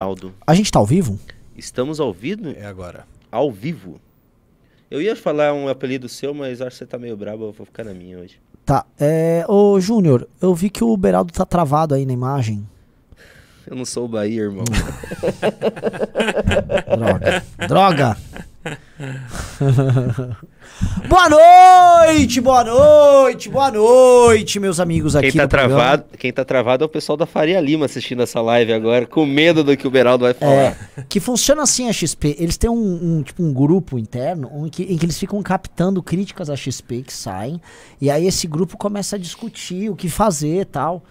Aldo. A gente tá ao vivo? Estamos ao vivo? É agora. Ao vivo. Eu ia falar um apelido seu, mas acho que você tá meio brabo, eu vou ficar na minha hoje. Tá. É, ô, Júnior, eu vi que o Beraldo tá travado aí na imagem. Eu não sou o Bahia, irmão. Droga. Droga! boa noite, boa noite, boa noite, meus amigos aqui. Quem tá, programa. travado, quem tá travado é o pessoal da Faria Lima assistindo essa live agora, com medo do que o Beraldo vai falar. É, que funciona assim a XP. Eles têm um, um, tipo, um grupo interno em que, em que eles ficam captando críticas à XP que saem. E aí esse grupo começa a discutir o que fazer e tal.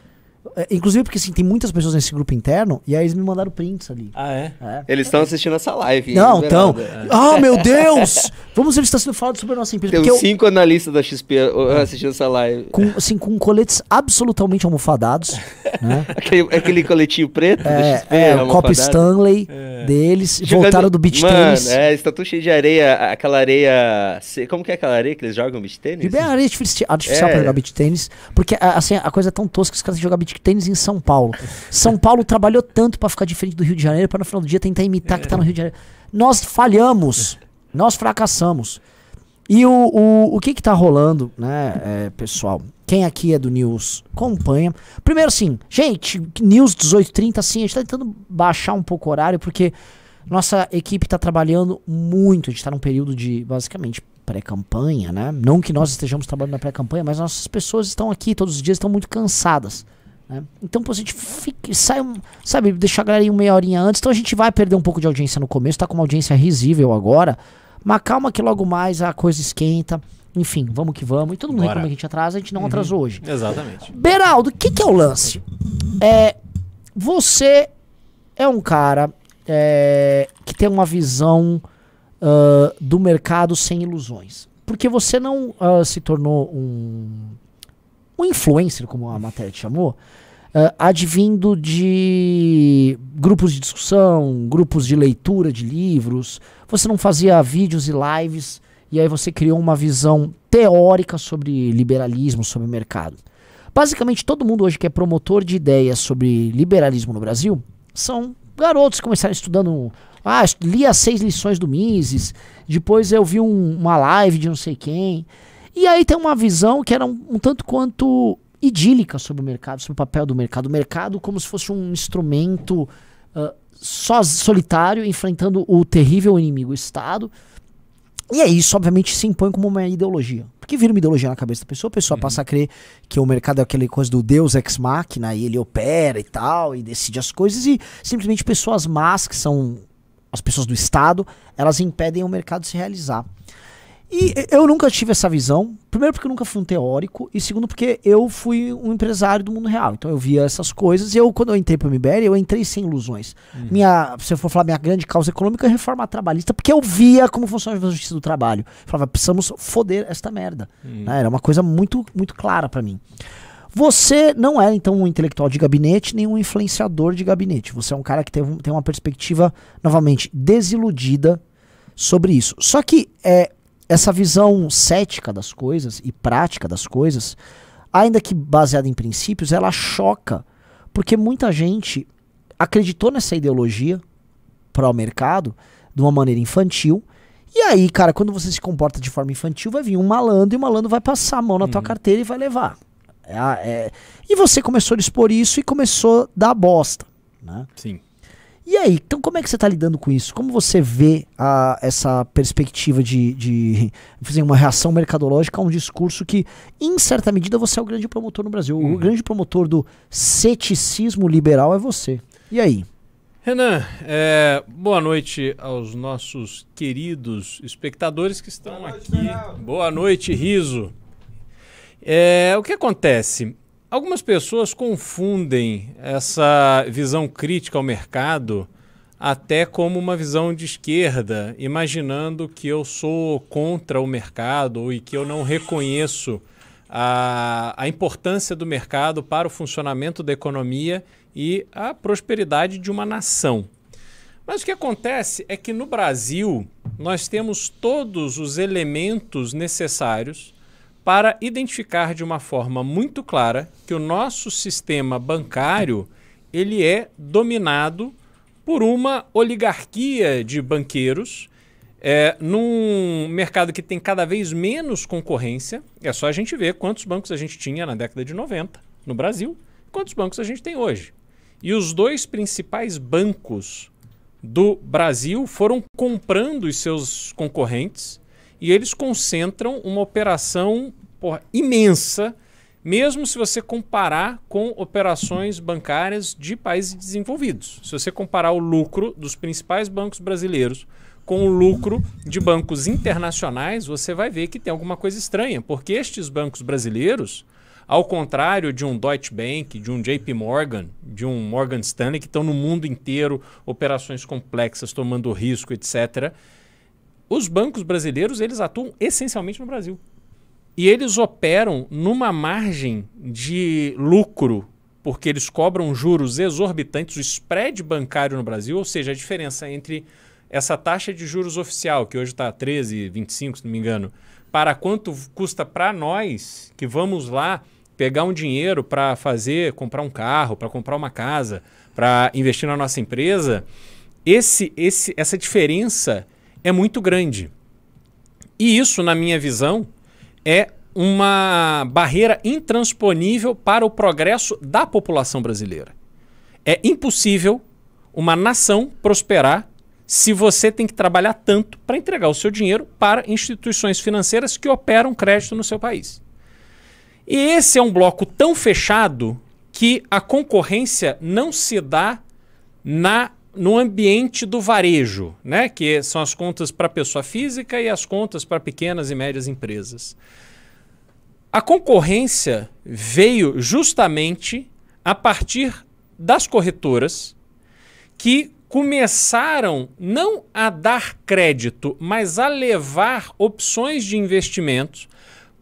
É, inclusive porque assim, tem muitas pessoas nesse grupo interno e aí eles me mandaram prints ali. Ah, é? É. Eles estão assistindo essa live. hein, Não, então. Beraldo? Ah, meu Deus! Vamos ver se está sendo falado sobre a nossa empresa. Tem uns eu, cinco analistas da XP assistindo essa live. com, assim, com coletes absolutamente almofadados, né? Aquele, aquele coletinho preto da É, XP. é, o copo Stanley deles, Jogando- voltaram do beach Mano, tênis. é, está tudo cheio de areia, aquela areia... Como que é aquela areia que eles jogam beach tênis? E bem areia artifici- artificial É. pra jogar beach tênis. Porque a- assim, a coisa é tão tosca que os caras têm que jogar beach tênis em São Paulo. São Paulo trabalhou tanto pra ficar diferente do Rio de Janeiro para no final do dia tentar imitar que tá no Rio de Janeiro. Nós falhamos. Nós fracassamos. E o, o, o que que tá rolando, né, é, pessoal? Quem aqui é do News acompanha. Primeiro, assim, gente, News 1830, assim, a gente tá tentando baixar um pouco o horário, porque nossa equipe tá trabalhando muito. A gente tá num período de, basicamente, pré-campanha, né? Não que nós estejamos trabalhando na pré-campanha, mas nossas pessoas estão aqui todos os dias, estão muito cansadas. Né? Então, pô, a gente fica, sai, um- sabe, deixar a galera meia horinha antes. Então a gente vai perder um pouco de audiência no começo, tá com uma audiência risível agora. Mas calma que logo mais a coisa esquenta. Enfim, vamos que vamos. E todo mundo Bora. reclama que a gente atrasa, a gente não atrasou hoje. Exatamente. Beraldo, o que, que é o lance? É, você é um cara é, que tem uma visão ah, do mercado sem ilusões. Porque você não ah, se tornou um, um influencer, como a matéria te chamou, ah, advindo de grupos de discussão, grupos de leitura de livros. Você não fazia vídeos e lives e aí você criou uma visão teórica sobre liberalismo, sobre mercado. Basicamente, todo mundo hoje que é promotor de ideias sobre liberalismo no Brasil são garotos que começaram estudando. Ah, li as seis lições do Mises, depois eu vi um- uma live de não sei quem. E aí tem uma visão que era um, um tanto quanto idílica sobre o mercado, sobre o papel do mercado. O mercado como se fosse um instrumento soz- solitário enfrentando o terrível inimigo o Estado. E aí isso, obviamente, se impõe como uma ideologia. Porque vira uma ideologia na cabeça da pessoa, a pessoa passa a crer que o mercado é aquela coisa do Deus ex machina e ele opera e tal, e decide as coisas, e simplesmente pessoas más, que são as pessoas do Estado, elas impedem o mercado se realizar. E eu nunca tive essa visão. Primeiro, porque eu nunca fui um teórico. E segundo, porque eu fui um empresário do mundo real. Então eu via essas coisas. E eu, quando eu entrei para o MBL, eu entrei sem ilusões. Minha, se eu for falar minha grande causa econômica, é reforma trabalhista. Porque eu via como funciona a justiça do trabalho. Eu falava, precisamos foder esta merda. Né? Era uma coisa muito, muito clara para mim. Você não era, então, um intelectual de gabinete, nem um influenciador de gabinete. Você é um cara que tem, tem uma perspectiva, novamente, desiludida sobre isso. Só que é, essa visão cética das coisas e prática das coisas, ainda que baseada em princípios, ela choca. Porque muita gente acreditou nessa ideologia pró-mercado de uma maneira infantil. E aí, cara, quando você se comporta de forma infantil, vai vir um malandro e o malandro vai passar a mão na tua carteira e vai levar. É é- E você começou a expor isso e começou a dar bosta. Né? Sim. E aí, então como é que você está lidando com isso? Como você vê a- essa perspectiva de, de fazer uma reação mercadológica a um discurso que, em certa medida, você é o grande promotor no Brasil? O grande promotor do ceticismo liberal é você. E aí? Renan, é, boa noite aos nossos queridos espectadores que estão aqui. Boa noite, Riso. É, o que acontece? Algumas pessoas confundem essa visão crítica ao mercado até como uma visão de esquerda, imaginando que eu sou contra o mercado e que eu não reconheço a, a importância do mercado para o funcionamento da economia e a prosperidade de uma nação. Mas o que acontece é que no Brasil nós temos todos os elementos necessários para identificar de uma forma muito clara que o nosso sistema bancário ele é dominado por uma oligarquia de banqueiros é, num mercado que tem cada vez menos concorrência. É só a gente ver quantos bancos a gente tinha na década de 90 no Brasil, quantos bancos a gente tem hoje. E os dois principais bancos do Brasil foram comprando os seus concorrentes e eles concentram uma operação porra, imensa, mesmo se você comparar com operações bancárias de países desenvolvidos. Se você comparar o lucro dos principais bancos brasileiros com o lucro de bancos internacionais, você vai ver que tem alguma coisa estranha, porque estes bancos brasileiros, ao contrário de um Deutsche Bank, de um JP Morgan, de um Morgan Stanley, que estão no mundo inteiro, operações complexas, tomando risco, etc., os bancos brasileiros eles atuam essencialmente no Brasil. E eles operam numa margem de lucro, porque eles cobram juros exorbitantes, o spread bancário no Brasil, ou seja, a diferença entre essa taxa de juros oficial, que hoje está 13, 25, se não me engano, para quanto custa para nós que vamos lá pegar um dinheiro para fazer, comprar um carro, para comprar uma casa, para investir na nossa empresa, esse, esse, essa diferença é muito grande. E isso, na minha visão, é uma barreira intransponível para o progresso da população brasileira. É impossível uma nação prosperar se você tem que trabalhar tanto para entregar o seu dinheiro para instituições financeiras que operam crédito no seu país. E esse é um bloco tão fechado que a concorrência não se dá na no ambiente do varejo, né? que são as contas para pessoa física e as contas para pequenas e médias empresas. A concorrência veio justamente a partir das corretoras que começaram não a dar crédito, mas a levar opções de investimentos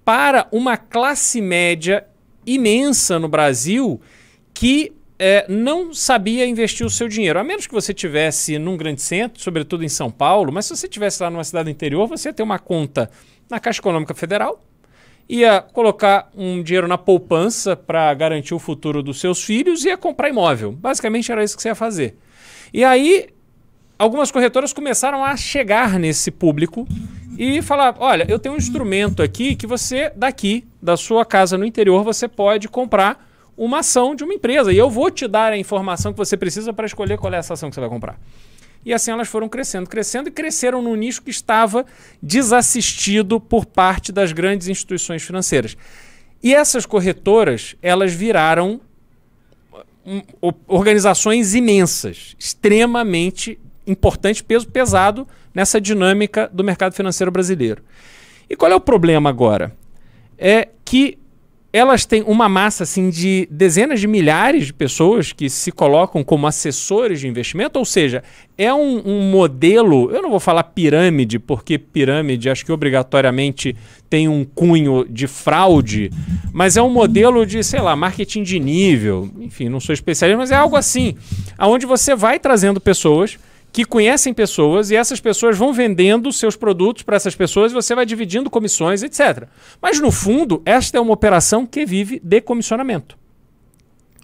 para uma classe média imensa no Brasil que é, não sabia investir o seu dinheiro. A menos que você tivesse num grande centro, sobretudo em São Paulo, mas se você tivesse lá numa cidade interior, você ia ter uma conta na Caixa Econômica Federal, ia colocar um dinheiro na poupança para garantir o futuro dos seus filhos e ia comprar imóvel. Basicamente era isso que você ia fazer. E aí, algumas corretoras começaram a chegar nesse público e falar: olha, eu tenho um instrumento aqui que você, daqui, da sua casa no interior, você pode comprar uma ação de uma empresa. E eu vou te dar a informação que você precisa para escolher qual é essa ação que você vai comprar. E assim elas foram crescendo, crescendo e cresceram num nicho que estava desassistido por parte das grandes instituições financeiras. E essas corretoras, elas viraram organizações imensas, extremamente importantes, peso pesado nessa dinâmica do mercado financeiro brasileiro. E qual é o problema agora? É que elas têm uma massa assim de dezenas de milhares de pessoas que se colocam como assessores de investimento, ou seja, é um, um, modelo. Eu não vou falar pirâmide, porque pirâmide acho que obrigatoriamente tem um cunho de fraude, mas é um modelo de, sei lá, marketing de nível. Enfim, não sou especialista, mas é algo assim, aonde você vai trazendo pessoas que conhecem pessoas e essas pessoas vão vendendo seus produtos para essas pessoas e você vai dividindo comissões, etc. Mas no fundo, esta é uma operação que vive de comissionamento.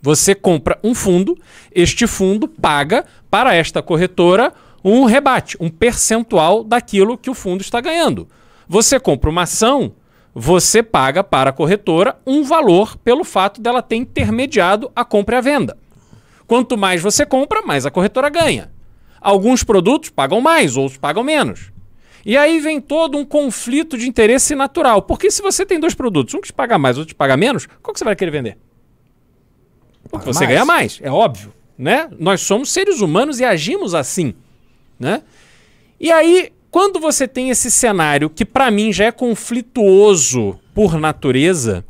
Você compra um fundo, este fundo paga para esta corretora um rebate, um percentual daquilo que o fundo está ganhando. Você compra uma ação, você paga para a corretora um valor pelo fato dela ter intermediado a compra e a venda. Quanto mais você compra, mais a corretora ganha. Alguns produtos pagam mais, outros pagam menos. E aí vem todo um conflito de interesse natural. Porque se você tem dois produtos, um que te paga mais, outro que te paga menos, qual que você vai querer vender? O que você mais. ganha mais, é óbvio. Né? Nós somos seres humanos e agimos assim. Né? E aí, quando você tem esse cenário que para mim já é conflituoso por natureza,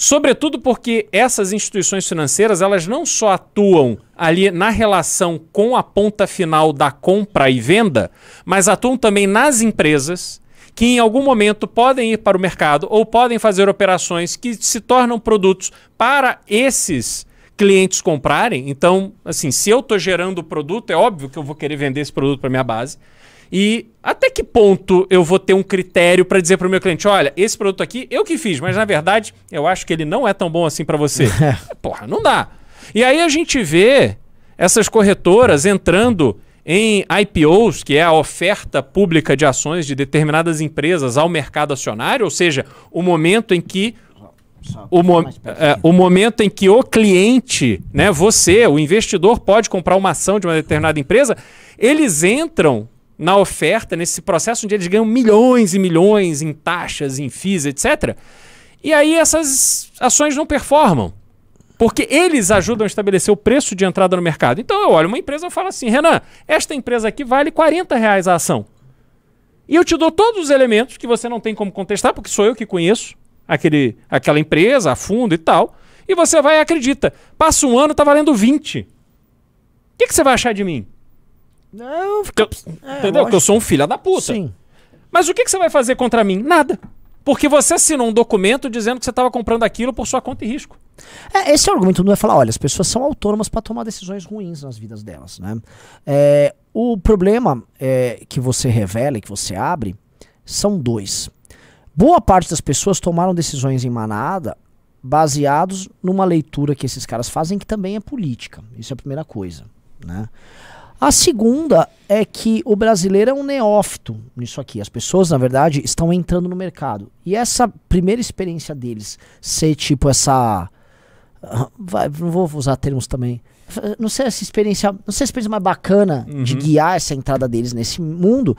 Sobretudo porque essas instituições financeiras, elas não só atuam ali na relação com a ponta final da compra e venda, mas atuam também nas empresas que em algum momento podem ir para o mercado ou podem fazer operações que se tornam produtos para esses clientes comprarem. Então, assim, se eu estou gerando o produto, é óbvio que eu vou querer vender esse produto para minha base. E até que ponto eu vou ter um critério para dizer para o meu cliente: olha, esse produto aqui eu que fiz, mas na verdade eu acho que ele não é tão bom assim para você? Porra, não dá. E aí a gente vê essas corretoras entrando em IPOs, que é a oferta pública de ações de determinadas empresas ao mercado acionário, ou seja, o momento em que o, mo é, o, momento em que o cliente, né, você, o investidor, pode comprar uma ação de uma determinada empresa, eles entram na oferta, nesse processo onde eles ganham milhões e milhões em taxas, em FIIs, etc. E aí essas ações não performam. Porque eles ajudam a estabelecer o preço de entrada no mercado. Então eu olho uma empresa e falo assim, Renan, esta empresa aqui vale 40 reais a ação. E eu te dou todos os elementos que você não tem como contestar, porque sou eu que conheço aquele, aquela empresa a fundo e tal. E você vai e acredita. Passa um ano, tá valendo 20. O que, que você vai achar de mim? Não, fica... é, entendeu? Porque eu sou um filho da puta. Sim. Mas o que, que você vai fazer contra mim? Nada. Porque você assinou um documento dizendo que você estava comprando aquilo por sua conta e risco. É, esse é o argumento não é falar, olha, as pessoas são autônomas para tomar decisões ruins nas vidas delas, né? É, o problema é, que você revela e que você abre são dois. Boa parte das pessoas tomaram decisões em manada baseados numa leitura que esses caras fazem que também é política. Isso é a primeira coisa, né? A segunda é que o brasileiro é um neófito nisso aqui. As pessoas, na verdade, estão entrando no mercado. E essa primeira experiência deles ser tipo essa. Vai, não vou usar termos também. Não sei essa experiência. Não sei a experiência mais bacana uhum. de guiar essa entrada deles nesse mundo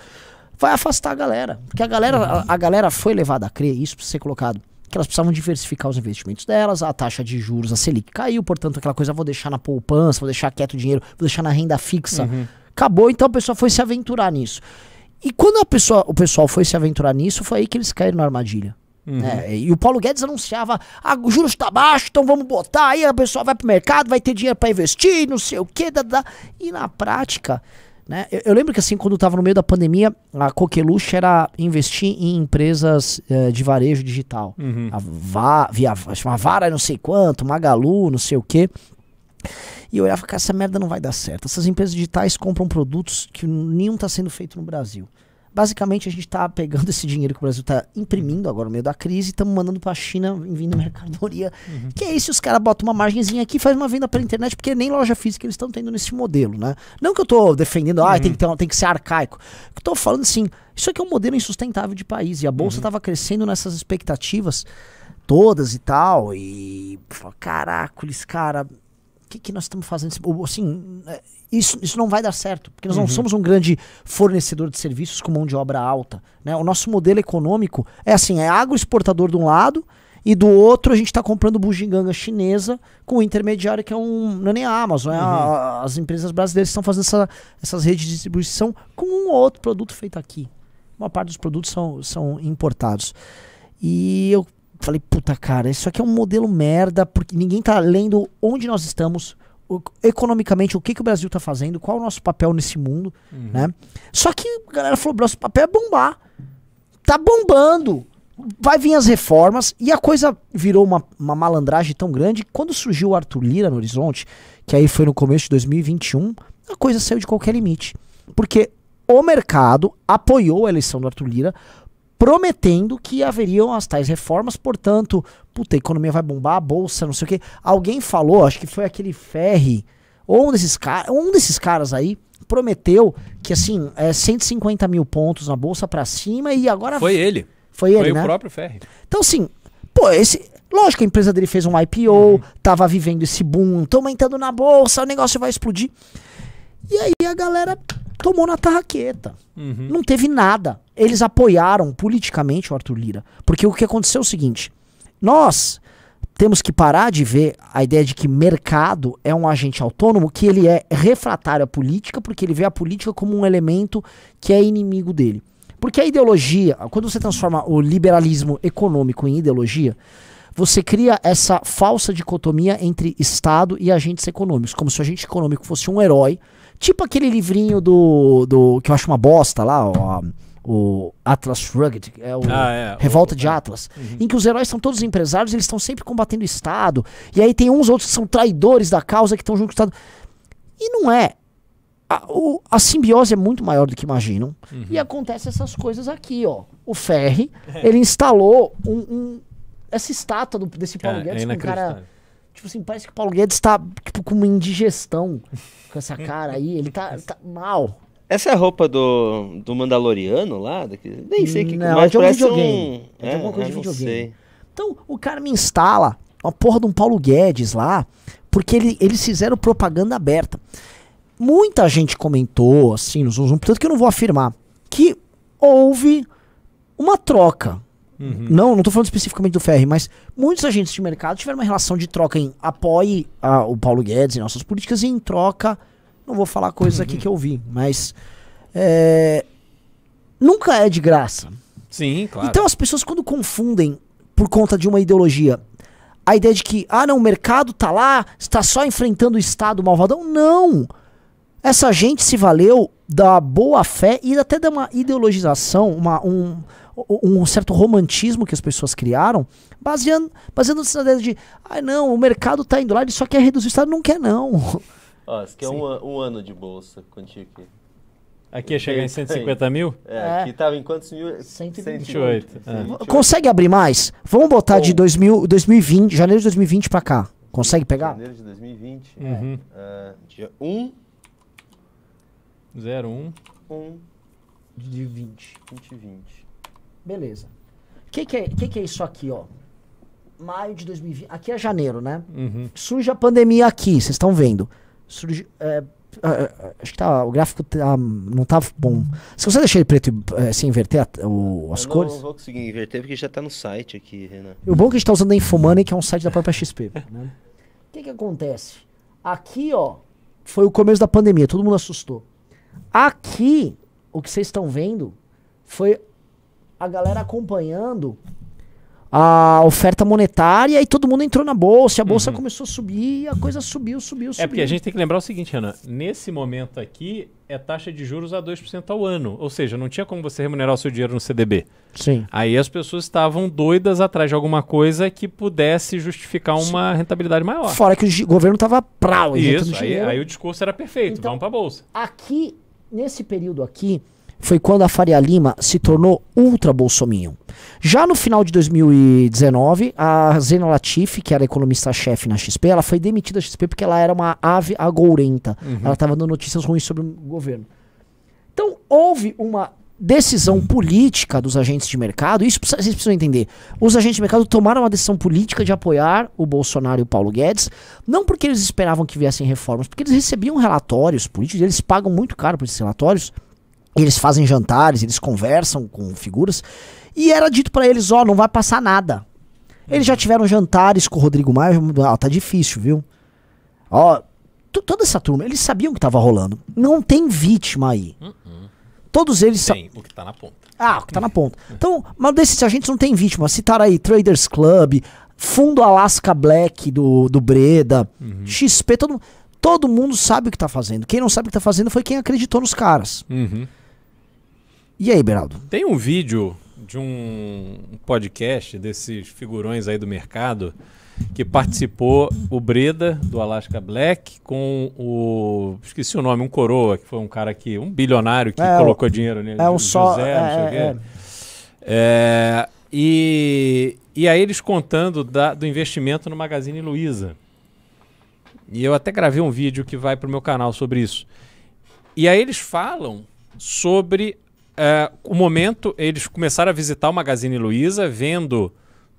vai afastar a galera. Porque a galera, a, a galera foi levada a crer, isso precisa ser colocado, que elas precisavam diversificar os investimentos delas, a taxa de juros, a Selic caiu, portanto, aquela coisa, vou deixar na poupança, vou deixar quieto o dinheiro, vou deixar na renda fixa. Uhum. Acabou, então a pessoa foi se aventurar nisso. E quando a pessoa, o pessoal foi se aventurar nisso, foi aí que eles caíram na armadilha. Uhum. É, e o Paulo Guedes anunciava: ah, o juros está baixo, então vamos botar. Aí a pessoa vai pro mercado, vai ter dinheiro para investir, não sei o que. E na prática, né? Eu, eu, lembro que assim, quando estava no meio da pandemia, a Coqueluche era investir em empresas uh, de varejo digital. Uhum. A Va, via, uma Vara não sei quanto, Magalu, não sei o quê. E eu olhava, que essa merda não vai dar certo. Essas empresas digitais compram produtos que nenhum está sendo feito no Brasil. Basicamente, a gente está pegando esse dinheiro que o Brasil está imprimindo agora no meio da crise e estamos mandando para a China vindo mercadoria. Uhum. Que é isso, os caras botam uma margenzinha aqui e faz uma venda pela internet, porque nem loja física eles estão tendo nesse modelo, né? Não que eu estou defendendo, ah, tem, que ter, tem que ser arcaico. Eu estou falando assim, isso aqui é um modelo insustentável de país e a bolsa estava uhum. crescendo nessas expectativas todas e tal. E, caracoles, cara, o que, que nós estamos fazendo? Assim, é, isso, isso não vai dar certo, porque nós uhum. não somos um grande fornecedor de serviços com mão de obra alta. Né? O nosso modelo econômico é assim, é agroexportador de um lado e do outro a gente está comprando bugiganga chinesa com o intermediário que é um, não é nem a Amazon, uhum. é a, uhum. as empresas brasileiras estão fazendo essa, essas redes de distribuição com um ou outro produto feito aqui. Uma parte dos produtos são, são importados. E eu falei, puta cara, isso aqui é um modelo merda, porque ninguém tá lendo onde nós estamos, o, economicamente, o que, que o Brasil está fazendo, qual é o nosso papel nesse mundo, uhum. né? Só que a galera falou, nosso papel é bombar. Tá bombando. Vai vir as reformas e a coisa virou uma, uma malandragem tão grande que quando surgiu o Arthur Lira no horizonte, que aí foi no começo de 2021, a coisa saiu de qualquer limite. Porque o mercado apoiou a eleição do Arthur Lira prometendo que haveriam as tais reformas, portanto, puta, a economia vai bombar, a bolsa, não sei o que. Alguém falou, acho que foi aquele Ferri, ou um desses, caras, um desses caras aí, prometeu que assim, é 150 mil pontos na bolsa para cima e agora. Foi ele. Foi ele, foi né? o próprio Ferri. Então, assim, pô, esse. Lógico, a empresa dele fez um IPO, uhum. tava vivendo esse boom, tô aumentando na bolsa, o negócio vai explodir. E aí a galera tomou na tarraqueta. Uhum. Não teve nada. Eles apoiaram politicamente o Arthur Lira. Porque o que aconteceu é o seguinte: nós temos que parar de ver a ideia de que mercado é um agente autônomo, que ele é refratário à política, porque ele vê a política como um elemento que é inimigo dele. Porque a ideologia, quando você transforma o liberalismo econômico em ideologia, você cria essa falsa dicotomia entre Estado e agentes econômicos, como se o agente econômico fosse um herói Tipo aquele livrinho do, do que eu acho uma bosta lá, ó, o Atlas Shrugged, é o ah, é, Revolta o, de Atlas, uhum. em que os heróis são todos empresários, eles estão sempre combatendo o Estado, e aí tem uns outros que são traidores da causa que estão junto com o Estado. E não é. A, o, a simbiose é muito maior do que imaginam. Uhum. E acontece essas coisas aqui, ó. O Ferri, ele instalou um, um, essa estátua do, desse Paulo é, Guedes é com um cara Tipo assim, parece que o Paulo Guedes tá tipo, com uma indigestão com essa cara aí. Ele tá, tá mal. Essa é a roupa do, do Mandaloriano lá? Daqui, nem sei o que Não, mas é de um parece videogame. um... É de alguma coisa de videogame. sei. Então, o cara me instala uma porra de um Paulo Guedes lá, porque ele- eles fizeram propaganda aberta. Muita gente comentou, assim, no Zoom, Zoom, portanto que eu não vou afirmar, que houve uma troca. Não, não tô falando especificamente do Ferri, mas muitos agentes de mercado tiveram uma relação de troca em apoie a- o Paulo Guedes e nossas políticas e em troca, não vou falar coisas aqui que eu vi, mas é, nunca é de graça. Sim, claro. Então as pessoas quando confundem por conta de uma ideologia a ideia de que, ah não, o mercado tá lá, está só enfrentando o Estado malvadão. Não! Essa gente se valeu da boa fé e até de uma ideologização, uma, um, um certo romantismo que as pessoas criaram, baseando, baseando-se na ideia de, ah não, o mercado tá indo lá, ele só quer reduzir o Estado. Não quer não. Ó, esse aqui é um, um ano de bolsa contigo aqui. Aqui ia chegar em 150 mil? É, É. aqui tava em quantos mil? 128. 128. É. Consegue abrir mais? Vamos botar de Bom. 2000, 2020, janeiro de 2020 pra cá. Consegue pegar? Janeiro de 2020. Uhum. Ah, dia 1, 01. 1, De 20. 2020. Beleza. O que, que, é, que, que é isso aqui, ó? Maio de 2020. Aqui é janeiro, né? Uhum. Surge a pandemia aqui, vocês estão vendo. Surge. é, é, é, acho que tá, o gráfico tá, não tá bom. Você consegue deixar ele preto e é, sem inverter a- o- as eu cores? não vou conseguir inverter porque já tá no site aqui, Renan. O bom é que a gente tá usando a Infomoney, que é um site da própria XP. né? O que que acontece? Aqui, ó, foi o começo da pandemia, todo mundo assustou. Aqui, o que vocês estão vendo foi a galera acompanhando a oferta monetária e todo mundo entrou na bolsa, a bolsa começou a subir e a coisa subiu, subiu, subiu. É porque a gente tem que lembrar o seguinte, Renan. Nesse momento aqui, é taxa de juros a 2% ao ano. Ou seja, não tinha como você remunerar o seu dinheiro no CDB. Sim. Aí as pessoas estavam doidas atrás de alguma coisa que pudesse justificar uma rentabilidade maior. Fora que o governo tava prau, Isso, aí, aí o discurso era perfeito. Então- Vamos pra bolsa. Aqui, nesse período aqui, foi quando a Faria Lima se tornou ultra bolsominion. Já no final de 2019, a Zena Latifi, que era economista-chefe na XP, ela foi demitida da XP porque ela era uma ave agourenta. Ela estava dando notícias ruins sobre o governo. Então, houve uma decisão política dos agentes de mercado, isso vocês precisam entender. Os agentes de mercado tomaram uma decisão política de apoiar o Bolsonaro e o Paulo Guedes, não porque eles esperavam que viessem reformas, porque eles recebiam relatórios políticos, eles pagam muito caro por esses relatórios, eles fazem jantares, eles conversam com figuras, e era dito pra eles, ó, não vai passar nada. Eles já tiveram jantares com o Rodrigo Maia, ó, tá difícil, viu? Ó, to- toda essa turma, eles sabiam o que tava rolando. Não tem vítima aí. Todos eles sa- Tem o que tá na ponta. ah, o que tá na ponta. Então, mas desses agentes não tem vítima. Citaram aí Traders Club, Fundo Alaska Black do, do Breda, XP, todo, todo mundo sabe o que tá fazendo. Quem não sabe o que tá fazendo foi quem acreditou nos caras. Uhum. E aí, Beraldo? Tem um vídeo de um podcast desses figurões aí do mercado que participou o Breda do Alaska Black com o esqueci o nome, um coroa, que foi um cara que um bilionário que É, colocou dinheiro nele, É um José, só. não sei é, o quê. é, É, e, e aí eles contando da- do investimento no Magazine Luiza. E eu até gravei um vídeo que vai pro meu canal sobre isso. E aí eles falam sobre é, o momento, eles começaram a visitar o Magazine Luiza, vendo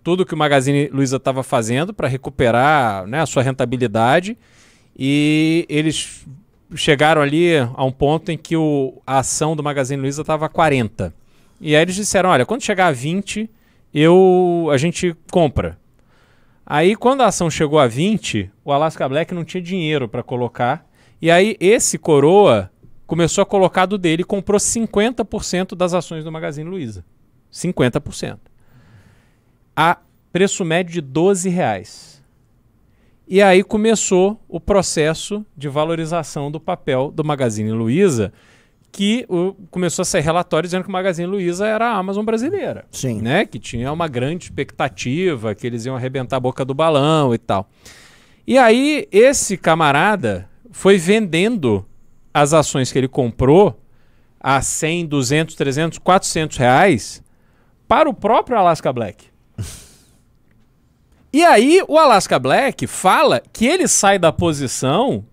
tudo que o Magazine Luiza estava fazendo para recuperar né, a sua rentabilidade. E eles chegaram ali a um ponto em que o, a ação do Magazine Luiza estava a 40. E aí eles disseram, olha, quando chegar a 20, eu, a gente compra. Aí quando a ação chegou a 20, o Alaska Black não tinha dinheiro para colocar. E aí esse coroa começou a colocar do dele e comprou 50% das ações do Magazine Luiza. 50%. A preço médio de 12 reais. E aí começou o processo de valorização do papel do Magazine Luiza, que o- começou a sair relatório dizendo que o Magazine Luiza era a Amazon brasileira. Sim. Né? Que tinha uma grande expectativa, que eles iam arrebentar a boca do balão e tal. E aí, esse camarada foi vendendo as ações que ele comprou a 100, 200, 300, 400 reais para o próprio Alaska Black. E aí o Alaska Black fala que ele sai da posição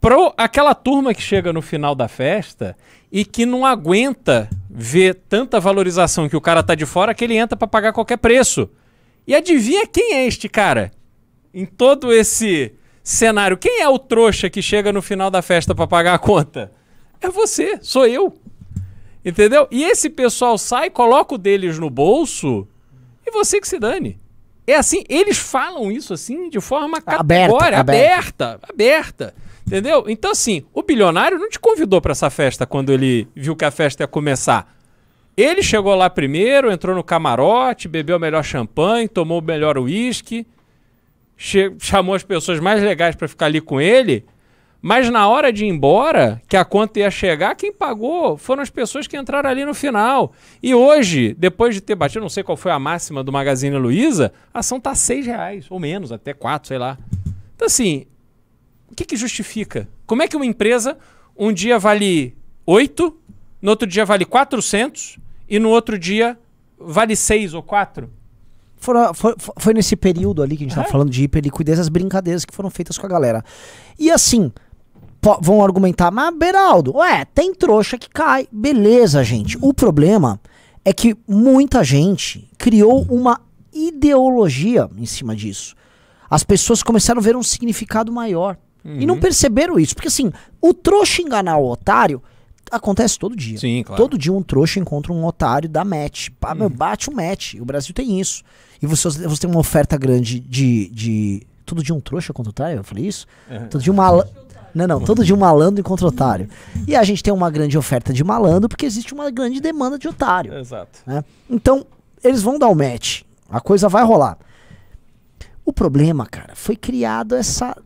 pro aquela turma que chega no final da festa e que não aguenta ver tanta valorização que o cara tá de fora que ele entra para pagar qualquer preço. E adivinha quem é este cara? Em todo esse cenário, quem é o trouxa que chega no final da festa para pagar a conta? É você, sou eu. Entendeu? E esse pessoal sai, coloca o deles no bolso e você que se dane. É assim, eles falam isso assim de forma Aberta, categórica, aberta. aberta, aberta. Entendeu? Então, assim, o bilionário não te convidou para essa festa quando ele viu que a festa ia começar. Ele chegou lá primeiro, entrou no camarote, bebeu o melhor champanhe, tomou o melhor uísque, chamou as pessoas mais legais para ficar ali com ele. Mas na hora de ir embora, que a conta ia chegar, quem pagou foram as pessoas que entraram ali no final. E hoje, depois de ter batido, não sei qual foi a máxima do Magazine Luiza, a ação tá seis reais, ou menos, até quatro, sei lá. Então assim, o que, que justifica? Como é que uma empresa um dia vale 8, no outro dia vale 400 e no outro dia vale 6 ou 4? Fora- foi, foi nesse período ali que a gente tava falando de hiperliquidez, as brincadeiras que foram feitas com a galera. E assim, vão argumentar, mas Beraldo, ué, tem trouxa que cai. Beleza, gente. O problema é que muita gente criou uma ideologia em cima disso. As pessoas começaram a ver um significado maior. E Uhum. não perceberam isso. Porque assim, o trouxa enganar o otário acontece todo dia. Sim, claro. Todo dia um trouxa encontra um otário da match. Pá, meu, bate um match. O Brasil tem isso. E você, você tem uma oferta grande de, de. Todo dia um trouxa contra otário? Eu falei isso? Todo dia um malandro. Não, não, todo dia um malandro encontra otário. E a gente tem uma grande oferta de malandro porque existe uma grande demanda de otário. Exato. né? Então, eles vão dar o match. A coisa vai rolar. O problema, cara, foi criado essa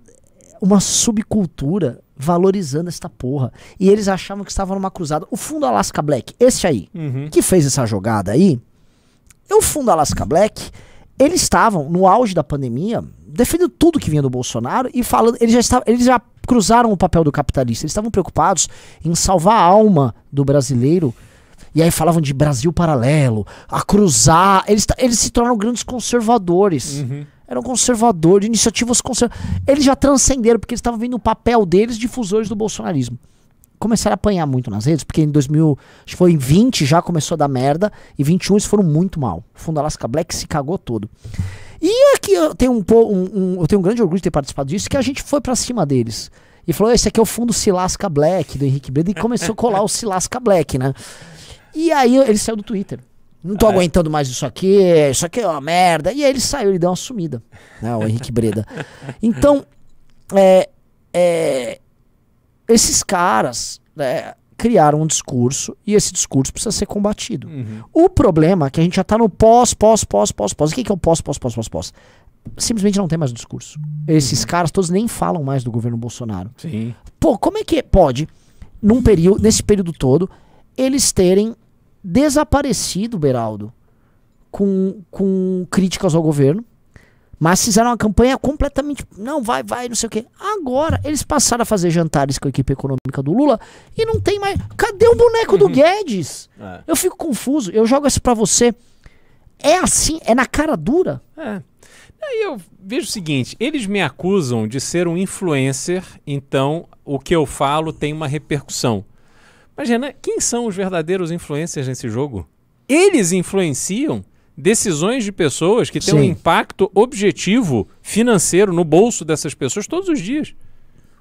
uma subcultura valorizando esta porra. E eles achavam que estavam numa cruzada. O fundo Alaska Black, esse aí, Uhum. que fez essa jogada aí, o fundo Alaska Black, eles estavam no auge da pandemia, defendendo tudo que vinha do Bolsonaro e falando, eles já estavam, eles já cruzaram o papel do capitalista, eles estavam preocupados em salvar a alma do brasileiro. E aí falavam de Brasil paralelo, a cruzar, eles, eles se tornaram grandes conservadores. Eram conservadores, iniciativas conservadoras. Eles já transcenderam, porque eles estavam vendo o papel deles difusores do bolsonarismo começaram a apanhar muito nas redes, porque em 2000, acho que foi em 20 já começou a dar merda, e 21 eles foram muito mal. O Fundo Alaska Black se cagou todo. E aqui eu tenho um, um- um- eu tenho um grande orgulho de ter participado disso, que a gente foi pra cima deles. E falou, esse aqui é o fundo Silasca Black, do Henrique Breda, e começou a colar o Silasca Black, né? E aí ele saiu do Twitter. Não tô Ah, aguentando mais isso aqui, isso aqui é uma merda. E aí ele saiu, ele deu uma sumida, né, o Henrique Breda. Então, é, é, esses caras né, criaram um discurso e esse discurso precisa ser combatido. Uhum. O problema é que a gente já tá no pós, pós, pós, pós, pós. O que que é o pós, pós, pós, pós, pós? Simplesmente não tem mais discurso. Esses caras todos nem falam mais do governo Bolsonaro. Sim. Pô, como é que pode, num período, nesse período todo, eles terem desaparecido, Beraldo, com, com críticas ao governo, mas fizeram uma campanha completamente. Não, vai, vai, não sei o quê. Agora, eles passaram a fazer jantares com a equipe econômica do Lula e não tem mais. Cadê o boneco do Guedes? É. Eu fico confuso. Eu jogo isso pra você. É assim, é na cara dura. É. Aí eu vejo o seguinte: eles me acusam de ser um influencer, então o que eu falo tem uma repercussão. Mas, Renan, quem são os verdadeiros influencers nesse jogo? Eles influenciam decisões de pessoas que têm um Sim. impacto objetivo financeiro no bolso dessas pessoas todos os dias.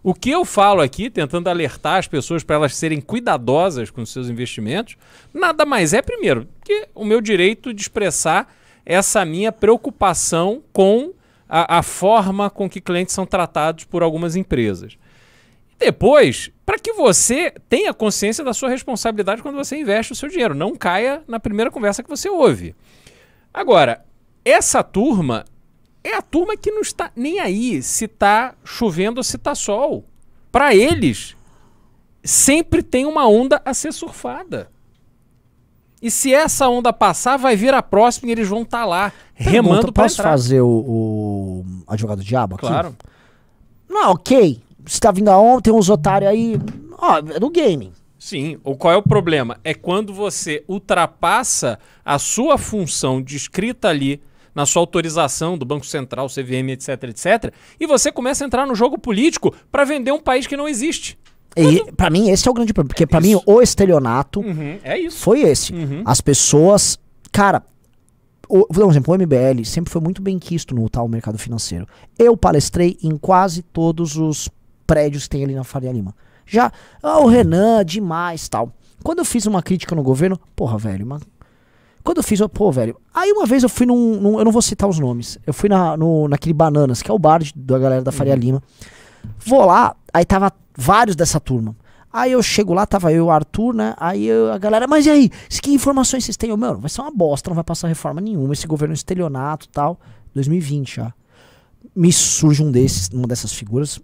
O que eu falo aqui, tentando alertar as pessoas para elas serem cuidadosas com seus investimentos, nada mais é, primeiro, que o meu direito de expressar essa minha preocupação com a, a forma com que clientes são tratados por algumas empresas. Depois, para que você tenha consciência da sua responsabilidade quando você investe o seu dinheiro. Não caia na primeira conversa que você ouve. Agora, essa turma é a turma que não está nem aí se tá chovendo ou se tá sol. Para eles, sempre tem uma onda a ser surfada. E se essa onda passar, vai vir a próxima e eles vão estar lá, remando Pergunta, para posso entrar. fazer o, o advogado do diabo aqui? Claro. Não, ok. Você tá vindo aonde? Tem uns otários aí. Ó, é do gaming. Sim, o qual é o problema? É quando você ultrapassa a sua função descrita ali na sua autorização do Banco Central, CVM, etc, etc, e você começa a entrar no jogo político para vender um país que não existe. E pra mim esse é o grande problema, porque pra mim o estelionato Uhum, é foi esse. Uhum. As pessoas, cara, o, vou dar um exemplo, o MBL sempre foi muito bem quisto no tal mercado financeiro. Eu palestrei em quase todos os prédios tem ali na Faria Lima. Já, ah, o Renan, demais, tal. Quando eu fiz uma crítica no governo, porra, velho, mas quando eu fiz, eu- pô, velho. Aí uma vez eu fui num, num- eu não vou citar os nomes. Eu fui na, no, naquele Bananas, que é o bar de- da galera da Faria Lima. Vou lá, aí tava vários dessa turma. Aí eu chego lá, tava eu e o Arthur, né? Aí eu- a galera, mas e aí? Que informações vocês têm? Eu, mano, vai ser uma bosta, não vai passar reforma nenhuma. Esse governo é estelionato e tal. 2020 já. Me surge um desses, uma dessas figuras.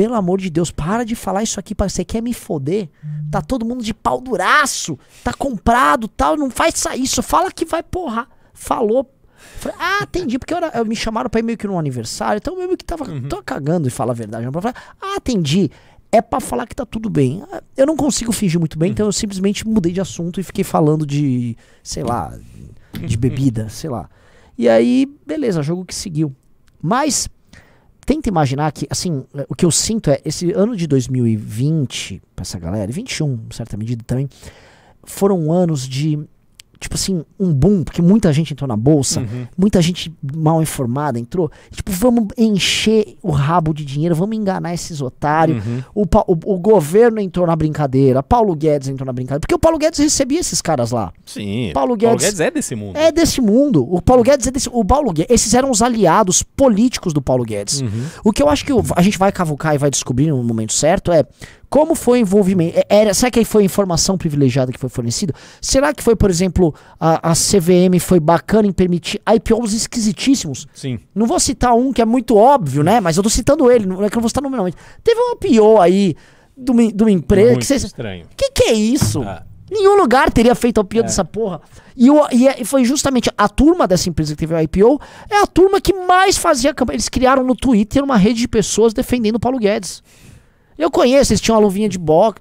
Pelo amor de Deus, para de falar isso aqui, para você quer me foder? Tá todo mundo de pau duraço, tá comprado, tal, não faz isso, fala que vai porra. Falou. Falei, ah, entendi, porque eu, era- eu me chamaram pra ir meio que num aniversário, então eu meio que tava tô cagando e falar a verdade. Pra falar, ah, entendi. É pra falar que tá tudo bem. Ah, Eu não consigo fingir muito bem, então eu simplesmente mudei de assunto e fiquei falando de, sei lá, de bebida, sei lá. E aí, beleza, jogo que seguiu. Mas tenta imaginar que, assim, o que eu sinto é esse ano de 2020, pra essa galera, e 21, em certa medida também, foram anos de, tipo assim, um boom, porque muita gente entrou na bolsa, Uhum. muita gente mal informada entrou. Tipo, vamos encher o rabo de dinheiro, vamos enganar esses otários. Uhum. O, o, o governo entrou na brincadeira, Paulo Guedes entrou na brincadeira, porque o Paulo Guedes recebia esses caras lá. Sim. Paulo Guedes- é desse mundo. É desse mundo. O Paulo Guedes é desse. O Paulo Guedes, esses eram os aliados políticos do Paulo Guedes. Uhum. O que eu acho que o- a gente vai cavucar e vai descobrir no momento certo é como foi o envolvimento. é- Era, será que foi informação privilegiada que foi fornecida? Será que foi, por exemplo, a, a CVM foi bacana em permitir IPOs esquisitíssimos? Sim. Não vou citar um que é muito óbvio, né? Mas eu tô citando ele, não é que eu não vou citar nominalmente. Teve um IPO aí de uma, de uma empresa Muito que vocês. estranho. Que que é isso? Ah. Nenhum lugar teria feito a IPO dessa porra. E, o- é- e foi justamente a turma dessa empresa que teve a IPO, é a turma que mais fazia campanha. Eles criaram no Twitter uma rede de pessoas defendendo o Paulo Guedes. Eu conheço, eles tinham uma luvinha de boca.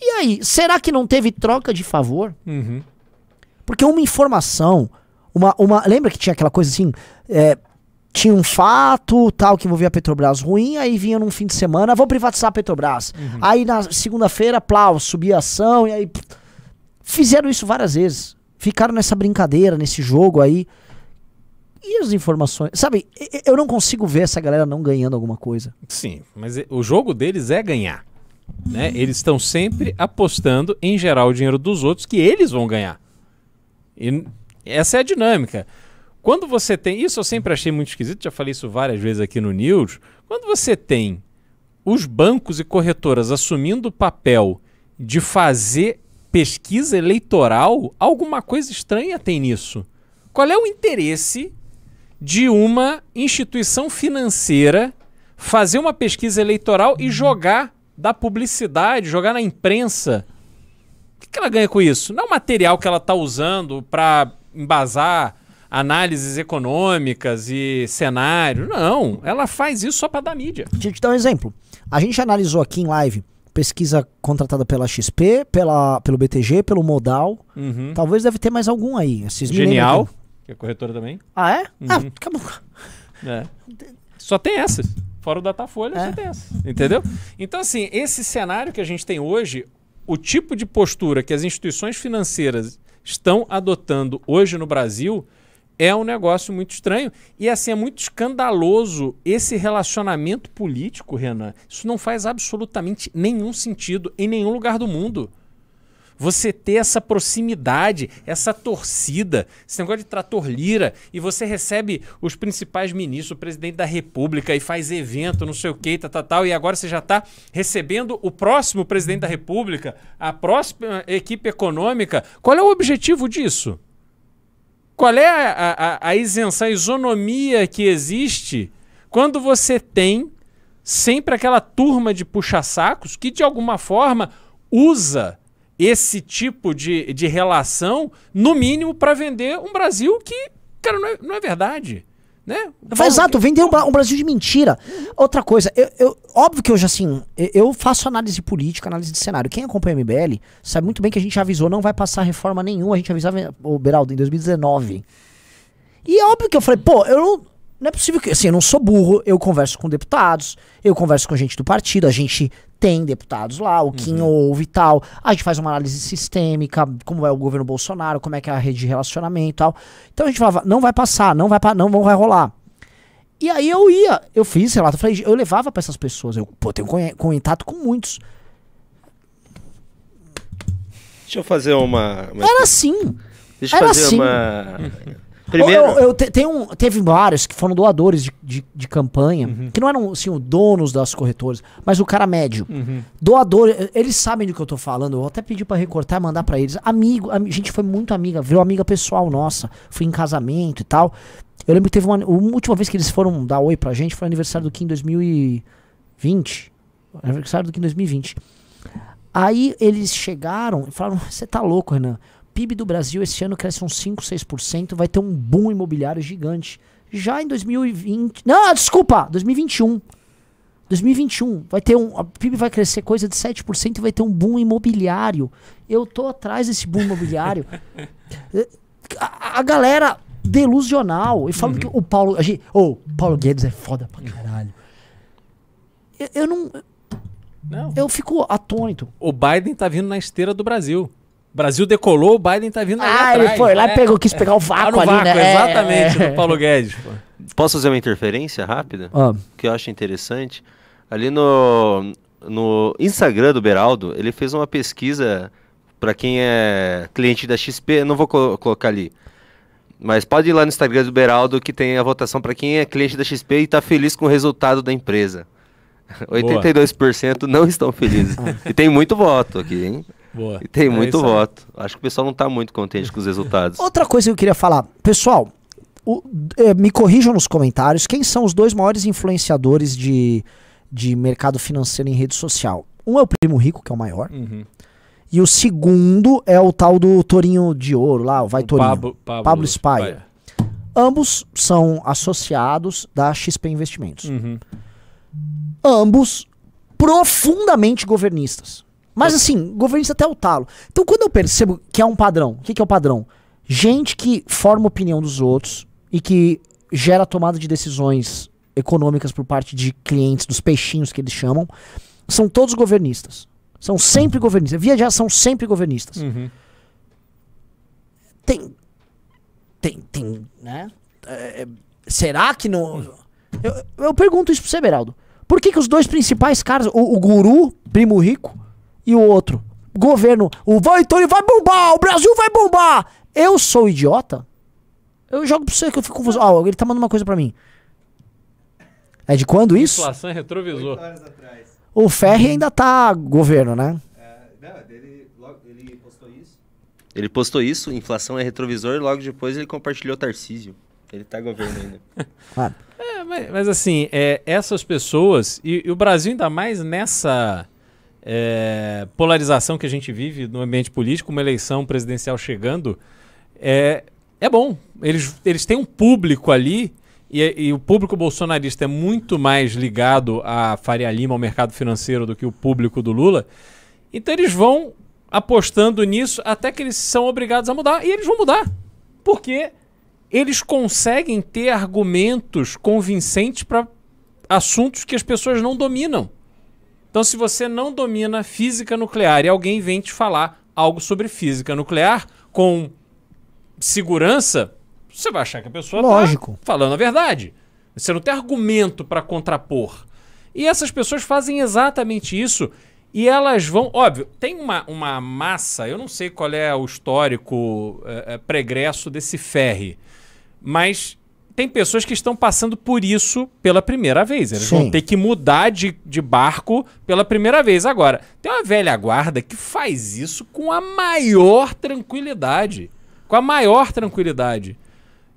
E aí, será que não teve troca de favor? Uhum. Porque uma informação, uma, uma lembra que tinha aquela coisa assim, é, tinha um fato tal que envolvia a Petrobras ruim, aí vinha num fim de semana, vou privatizar a Petrobras. Aí na segunda-feira, plau, subia a ação e aí pff, fizeram isso várias vezes. Ficaram nessa brincadeira, nesse jogo aí. E as informações, sabe? Eu não consigo ver essa galera não ganhando alguma coisa. Sim, mas o jogo deles é ganhar. Né? Eles estão sempre apostando em gerar o dinheiro dos outros que eles vão ganhar. E essa é a dinâmica. Quando você tem. Isso eu sempre achei muito esquisito, já falei isso várias vezes aqui no News. Quando você tem os bancos e corretoras assumindo o papel de fazer pesquisa eleitoral, alguma coisa estranha tem nisso. Qual é o interesse de uma instituição financeira fazer uma pesquisa eleitoral e jogar da publicidade, jogar na imprensa? O que, que ela ganha com isso? Não é o material que ela está usando para embasar análises econômicas e cenário. Não, ela faz isso só para dar mídia. Deixa eu te dar um exemplo. A gente analisou aqui em live pesquisa contratada pela XP, pela, pelo BTG, pelo Modal. Uhum. Talvez deve ter mais algum aí. Lembram Genial? Que é corretora também. Ah, é? Ah, Uhum. acabou. É. Só tem essas. Fora o Datafolha, É. só tem essas. Entendeu? Então, assim, esse cenário que a gente tem hoje, o tipo de postura que as instituições financeiras estão adotando hoje no Brasil é um negócio muito estranho. E, assim, é muito escandaloso esse relacionamento político, Renan. Isso não faz absolutamente nenhum sentido em nenhum lugar do mundo você ter essa proximidade, essa torcida, esse negócio de trator lira, e você recebe os principais ministros, o presidente da república, e faz evento, não sei o que, tal, tal, tal, e agora você já está recebendo o próximo presidente da república, a próxima equipe econômica. Qual é o objetivo disso? Qual é a, a, a isenção, a isonomia que existe quando você tem sempre aquela turma de puxa-sacos que, de alguma forma, usa esse tipo de, de relação, no mínimo, para vender um Brasil que, cara, não é, não é verdade. Né? Exato, vender um, um Brasil de mentira. Outra coisa, eu, eu- óbvio que hoje, assim, eu- eu faço análise política, análise de cenário. Quem acompanha o MBL sabe muito bem que a gente avisou, não vai passar reforma nenhuma. A gente avisava, o Beraldo, em 2019. E é óbvio que eu falei, pô, eu não. Não é possível que. Assim, eu não sou burro, eu converso com deputados, eu converso com gente do partido, a gente tem deputados lá, o Kim ouve e tal. A gente faz uma análise sistêmica, como é o governo Bolsonaro, como é que é a rede de relacionamento e tal. Então a gente falava, não vai passar, não vai, pa- não vai rolar. E aí eu ia, eu fiz relato, eu, falei, eu levava pra essas pessoas, eu pô, tenho contato com muitos. Deixa eu fazer uma. uma- Era assim. deixa eu era fazer assim. uma. Primeiro. Eu, eu te- tem um, teve vários que foram doadores de, de, de campanha, que não eram assim, os donos das corretoras, mas o cara médio. Doador, eh, eles sabem do que eu tô falando. Eu vou até pedir pra recortar e mandar pra eles. Amigo, a gente foi muito amiga, virou amiga pessoal nossa. Fui em casamento e tal. Eu lembro que teve uma. A última vez que eles foram dar oi pra gente foi aniversário do Kim em 2020. Aniversário do Kim em 2020. Aí eles chegaram e falaram: Você tá louco, Renan? PIB do Brasil esse ano cresce uns 5, 6%, vai ter um boom imobiliário gigante. Já em 2020. Não, desculpa! 2021. 2021 vai ter um. A PIB vai crescer coisa de 7% e vai ter um boom imobiliário. Eu tô atrás desse boom imobiliário. A, a galera delusional. E falando que o Paulo. A gente, oh, Paulo Guedes é foda pra caralho. Eu, eu não. Não. Eu fico atônito. O Biden tá vindo na esteira do Brasil. Brasil decolou, o Biden tá vindo ali Ah, atrás. ele foi lá e pegou, quis pegar o Tá vácuo no ali, vácuo, né? É, exatamente, é. do Paulo Guedes. pô. Posso fazer uma interferência rápida? Ah, que eu acho interessante. Ali no, no Instagram do Beraldo, ele fez uma pesquisa para quem é cliente da XP, eu não vou co- colocar ali. Mas pode ir lá no Instagram do Beraldo que tem a votação para quem é cliente da XP e está feliz com o resultado da empresa. 82% não estão felizes. E tem muito voto aqui, hein? Boa. E tem É muito isso aí. voto. Acho que o pessoal não está muito contente com os resultados. Outra coisa que eu queria falar, pessoal, o- eh, me corrijam nos comentários quem são os dois maiores influenciadores de, de mercado financeiro em rede social. Um é o Primo Rico, que é o maior, Uhum. e o segundo é o tal do Torinho de Ouro lá, o Vai O Torinho. Pablo, Pablo, Pablo. Ambos são associados da XP Investimentos. Uhum. ambos profundamente governistas. Mas assim, governista até o talo. Então quando eu percebo que é um padrão, o que, que é o padrão? Gente que forma a opinião dos outros e que gera tomada de decisões econômicas por parte de clientes, dos peixinhos que eles chamam, são todos governistas. São sempre governistas. Via já são sempre governistas. Uhum. Tem. Tem. Tem. Né? É, será que não. Eu, eu pergunto isso pro você, Beraldo. Por que, que os dois principais caras, o, o guru, primo rico, e o outro, governo, o vai, vai bombar, o Brasil vai bombar. Eu sou idiota? Eu jogo pra você que eu fico confuso. Ó, ele tá mandando uma coisa pra mim. É de quando isso? Inflação é retrovisor. O Ferri ainda tá governo, né? É, não, ele, logo, ele postou isso. Ele postou isso, inflação é retrovisor, e logo depois ele compartilhou Tarcísio. Ele tá governo ainda. Claro. É, mas, mas assim, é, essas pessoas, e, e o Brasil ainda mais nessa é, polarização que a gente vive no ambiente político, uma eleição presidencial chegando, é, é bom. Eles, eles têm um público ali, e, e o público bolsonarista é muito mais ligado a Faria Lima, ao mercado financeiro, do que o público do Lula. Então eles vão apostando nisso até que eles são obrigados a mudar. E eles vão mudar. Porque eles conseguem ter argumentos convincentes para assuntos que as pessoas não dominam. Então, se você não domina física nuclear e alguém vem te falar algo sobre física nuclear com segurança, você vai achar que a pessoa Lógico. está falando a verdade. Você não tem argumento para contrapor. E essas pessoas fazem exatamente isso. E elas vão. Óbvio, tem uma, uma massa, eu não sei qual é o histórico é, é, pregresso desse ferry, mas tem pessoas que estão passando por isso pela primeira vez. Eles Sim. vão ter que mudar de, de barco pela primeira vez. Agora, tem uma velha guarda que faz isso com a maior tranquilidade. Com a maior tranquilidade.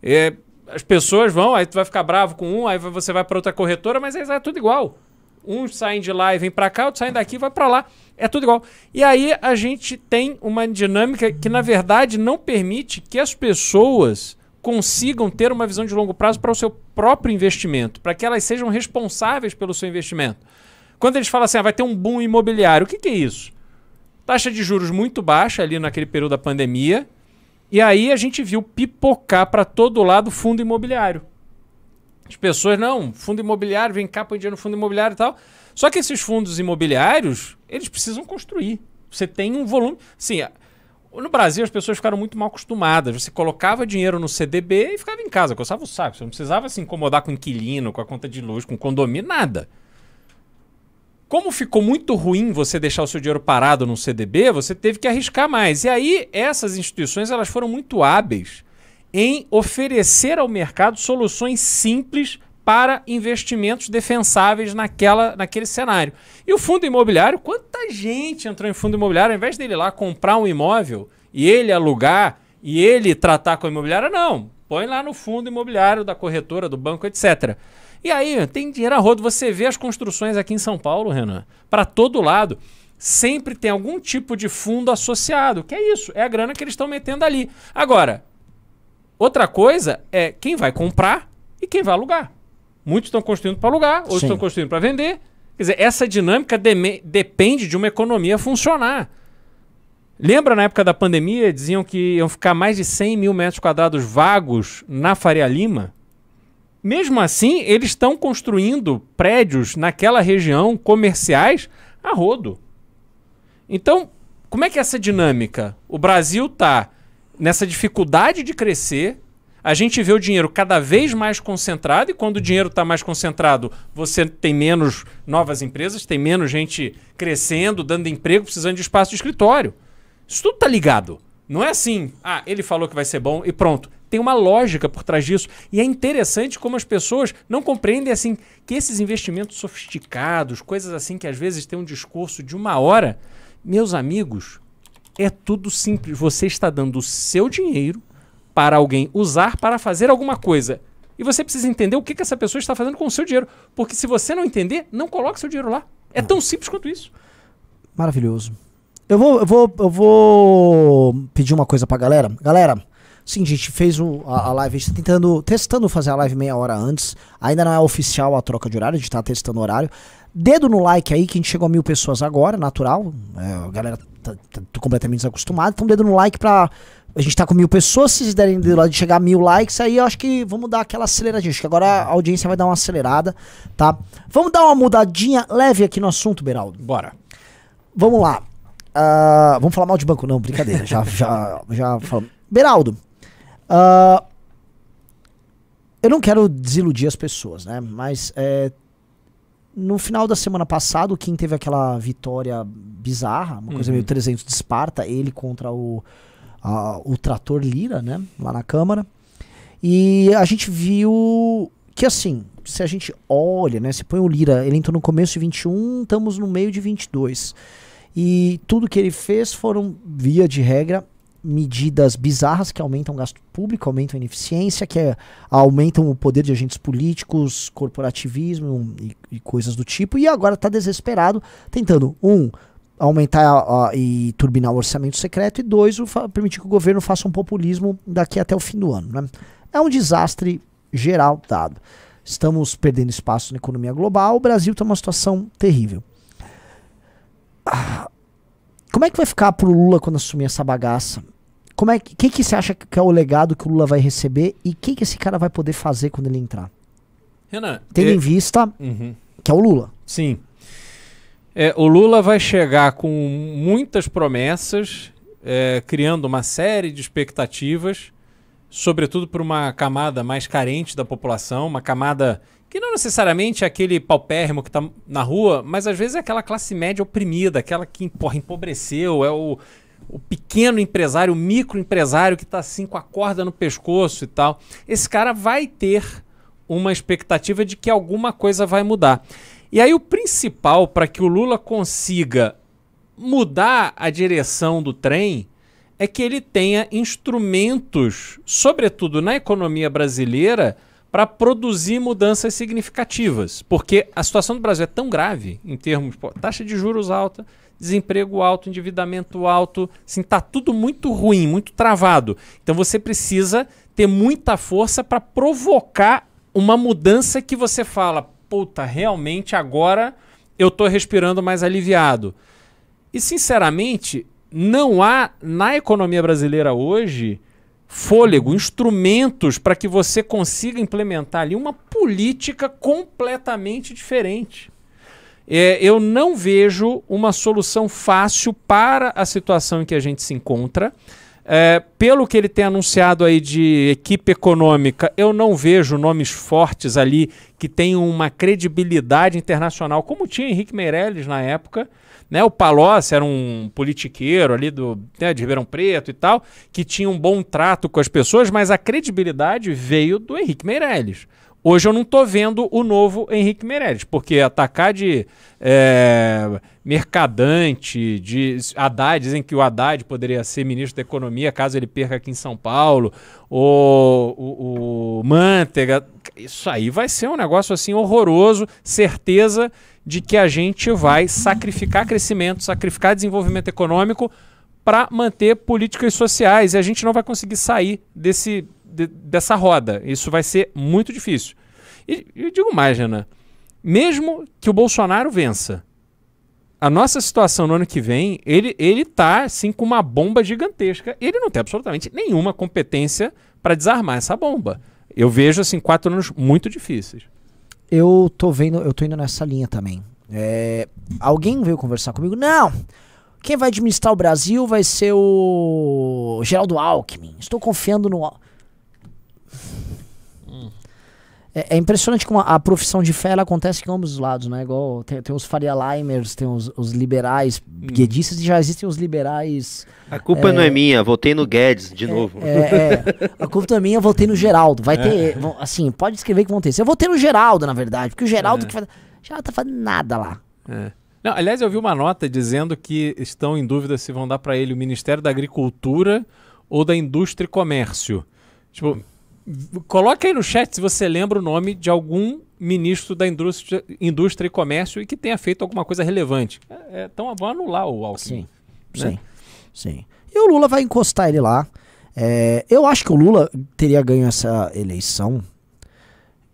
É, as pessoas vão, aí tu vai ficar bravo com um, aí você vai para outra corretora, mas aí é tudo igual. Uns saem de lá e vêm para cá, outros saem daqui e vai para lá. É tudo igual. E aí a gente tem uma dinâmica que, na verdade, não permite que as pessoas consigam ter uma visão de longo prazo para o seu próprio investimento, para que elas sejam responsáveis pelo seu investimento. Quando eles falam assim, ah, vai ter um boom imobiliário, o que, que é isso? Taxa de juros muito baixa ali naquele período da pandemia, E aí a gente viu pipocar para todo lado fundo imobiliário. As pessoas, não, fundo imobiliário, vem cá, põe dinheiro no fundo imobiliário e tal. Só que esses fundos imobiliários, eles precisam construir. Você tem um volume. Sim, no Brasil as pessoas ficaram muito mal acostumadas. Você colocava dinheiro no CDB e ficava em casa, coçava o saco. Você não precisava se incomodar com inquilino, com a conta de luz, com condomínio, nada. Como ficou muito ruim você deixar o seu dinheiro parado no CDB, você teve que arriscar mais. E aí essas instituições elas foram muito hábeis em oferecer ao mercado soluções simples para investimentos defensáveis naquela, naquele cenário. E o fundo imobiliário, quanta gente entrou em fundo imobiliário, ao invés dele ir lá comprar um imóvel e ele alugar e ele tratar com a imobiliária, não. Põe lá no fundo imobiliário da corretora, do banco, etc. E aí, tem dinheiro a rodo. Você vê as construções aqui em São Paulo, Renan, para todo lado. Sempre tem algum tipo de fundo associado. Que é isso, é a grana que eles estão metendo ali. Agora, outra coisa é quem vai comprar e quem vai alugar. Muitos estão construindo para alugar, outros Sim. estão construindo para vender. Quer dizer, essa dinâmica deme- depende de uma economia funcionar. Lembra na época da pandemia, diziam que iam ficar mais de 100 mil metros quadrados vagos na Faria Lima? Mesmo assim, eles estão construindo prédios naquela região comerciais a rodo. Então, como é que é essa dinâmica? O Brasil está nessa dificuldade de crescer. A gente vê o dinheiro cada vez mais concentrado, e quando o dinheiro está mais concentrado, você tem menos novas empresas, tem menos gente crescendo, dando emprego, precisando de espaço de escritório. Isso tudo tá ligado. Não é assim, ah, ele falou que vai ser bom e pronto. Tem uma lógica por trás disso. E é interessante como as pessoas não compreendem assim que esses investimentos sofisticados, coisas assim que às vezes tem um discurso de uma hora, meus amigos, é tudo simples. Você está dando o seu dinheiro para alguém usar para fazer alguma coisa. E você precisa entender o que, que essa pessoa está fazendo com o seu dinheiro. Porque se você não entender, não coloque seu dinheiro lá. É tão simples quanto isso. Maravilhoso. Eu vou, eu vou, eu vou pedir uma coisa pra galera. Galera, sim, a gente fez o- a, a live, a gente tá tentando, testando fazer a live meia hora antes. Ainda não é oficial a troca de horário, a gente tá testando o horário. Dedo no like aí, que a gente chegou a mil pessoas agora, natural. É, a galera tá, tá- tá completamente desacostumada. Então, dedo no like pra. A gente tá com mil pessoas, se vocês derem dedo lá de chegar a mil likes, aí eu acho que vamos dar aquela aceleradinha. Acho que agora a audiência vai dar uma acelerada, tá? Vamos dar uma mudadinha leve aqui no assunto, Beraldo. Bora. Vamos lá. Ah, vamos falar mal de banco? Não, brincadeira. já, já, já falamos. Beraldo, ah, eu não quero desiludir as pessoas, né? Mas é, no final da semana passada, o Kim teve aquela vitória bizarra, uma coisa Uhum. meio 300 de Esparta, ele contra o, a- o trator Lira, né? Lá na Câmara. E a gente viu que assim, se a gente olha, né? Se põe o Lira, ele entrou no começo de 21, estamos no meio de 22. E tudo que ele fez foram, via de regra, medidas bizarras que aumentam o gasto público, aumentam a ineficiência, que é- aumentam o poder de agentes políticos, corporativismo e, e coisas do tipo. E agora está desesperado, tentando, um, aumentar e turbinar o orçamento secreto, e dois, o permitir que o governo faça um populismo daqui até o fim do ano. Né? É um desastre geral dado. Estamos perdendo espaço na economia global, o Brasil está numa situação terrível. Ah, Como é que vai ficar pro Lula quando assumir essa bagaça? Como é que, que, que você acha que é o legado que o Lula vai receber e o que, que esse cara vai poder fazer quando ele entrar? Renan. Tendo é- em vista Uhum. que é o Lula. Sim. É, o Lula vai chegar com muitas promessas, é, criando uma série de expectativas, sobretudo para uma camada mais carente da população, uma camada que não necessariamente é aquele paupérrimo que está na rua, mas às vezes é aquela classe média oprimida, aquela que porra, empobreceu, é o, o pequeno empresário, o microempresário que está assim com a corda no pescoço e tal. Esse cara vai ter uma expectativa de que alguma coisa vai mudar. E aí o principal para que o Lula consiga mudar a direção do trem é que ele tenha instrumentos, sobretudo na economia brasileira, para produzir mudanças significativas. Porque a situação do Brasil é tão grave em termos pô, taxa de juros alta, desemprego alto, endividamento alto, assim, tá tudo muito ruim, muito travado. Então você precisa ter muita força para provocar uma mudança que você fala, puta, realmente agora eu tô respirando mais aliviado. E sinceramente, não há na economia brasileira hoje fôlego, instrumentos para que você consiga implementar ali uma política completamente diferente. É, eu não vejo uma solução fácil para a situação em que a gente se encontra. É, pelo que ele tem anunciado aí de equipe econômica, eu não vejo nomes fortes ali que tenham uma credibilidade internacional, como tinha Henrique Meirelles na época. Né? O Palocci era um politiqueiro ali do, né, de Ribeirão Preto e tal, que tinha um bom trato com as pessoas, mas a credibilidade veio do Henrique Meirelles. Hoje eu não estou vendo o novo Henrique Meirelles, porque atacar de é, mercadante, de Haddad, dizem que o Haddad poderia ser ministro da Economia caso ele perca aqui em São Paulo, o, o, o Manteiga, isso aí vai ser um negócio assim horroroso, certeza de que a gente vai sacrificar crescimento, sacrificar desenvolvimento econômico para manter políticas sociais e a gente não vai conseguir sair desse de, dessa roda. Isso vai ser muito difícil. E digo mais, Renan. Mesmo que o Bolsonaro vença, a nossa situação no ano que vem, ele, ele tá assim com uma bomba gigantesca. Ele não tem absolutamente nenhuma competência para desarmar essa bomba. Eu vejo assim quatro anos muito difíceis. Eu tô vendo, eu tô indo nessa linha também. É, alguém veio conversar comigo? Não. Quem vai administrar o Brasil vai ser o Geraldo Alckmin. Estou confiando no É, é, impressionante como a, a, profissão de fé ela acontece em ambos os lados, né? Igual tem, tem os Faria Limers, tem os, os liberais hum. guedistas e já existem os liberais. A culpa é, não é minha, votei no Guedes de é, novo. É, é, a culpa não é minha, votei no Geraldo. Vai ter. Vão, assim, pode escrever que vão ter. Eu votei no Geraldo, na verdade, porque o Geraldo que faz, já tá fazendo nada lá. Não, aliás, eu vi uma nota dizendo que estão em dúvida se vão dar para ele o Ministério da Agricultura ou da Indústria e Comércio. Tipo, Coloque aí no chat se você lembra o nome de algum ministro da indústria, indústria e comércio e que tenha feito alguma coisa relevante. É, então vão anular o Alckmin. Sim, né? sim, sim. E o Lula vai encostar ele lá. É, eu acho que o Lula teria ganho essa eleição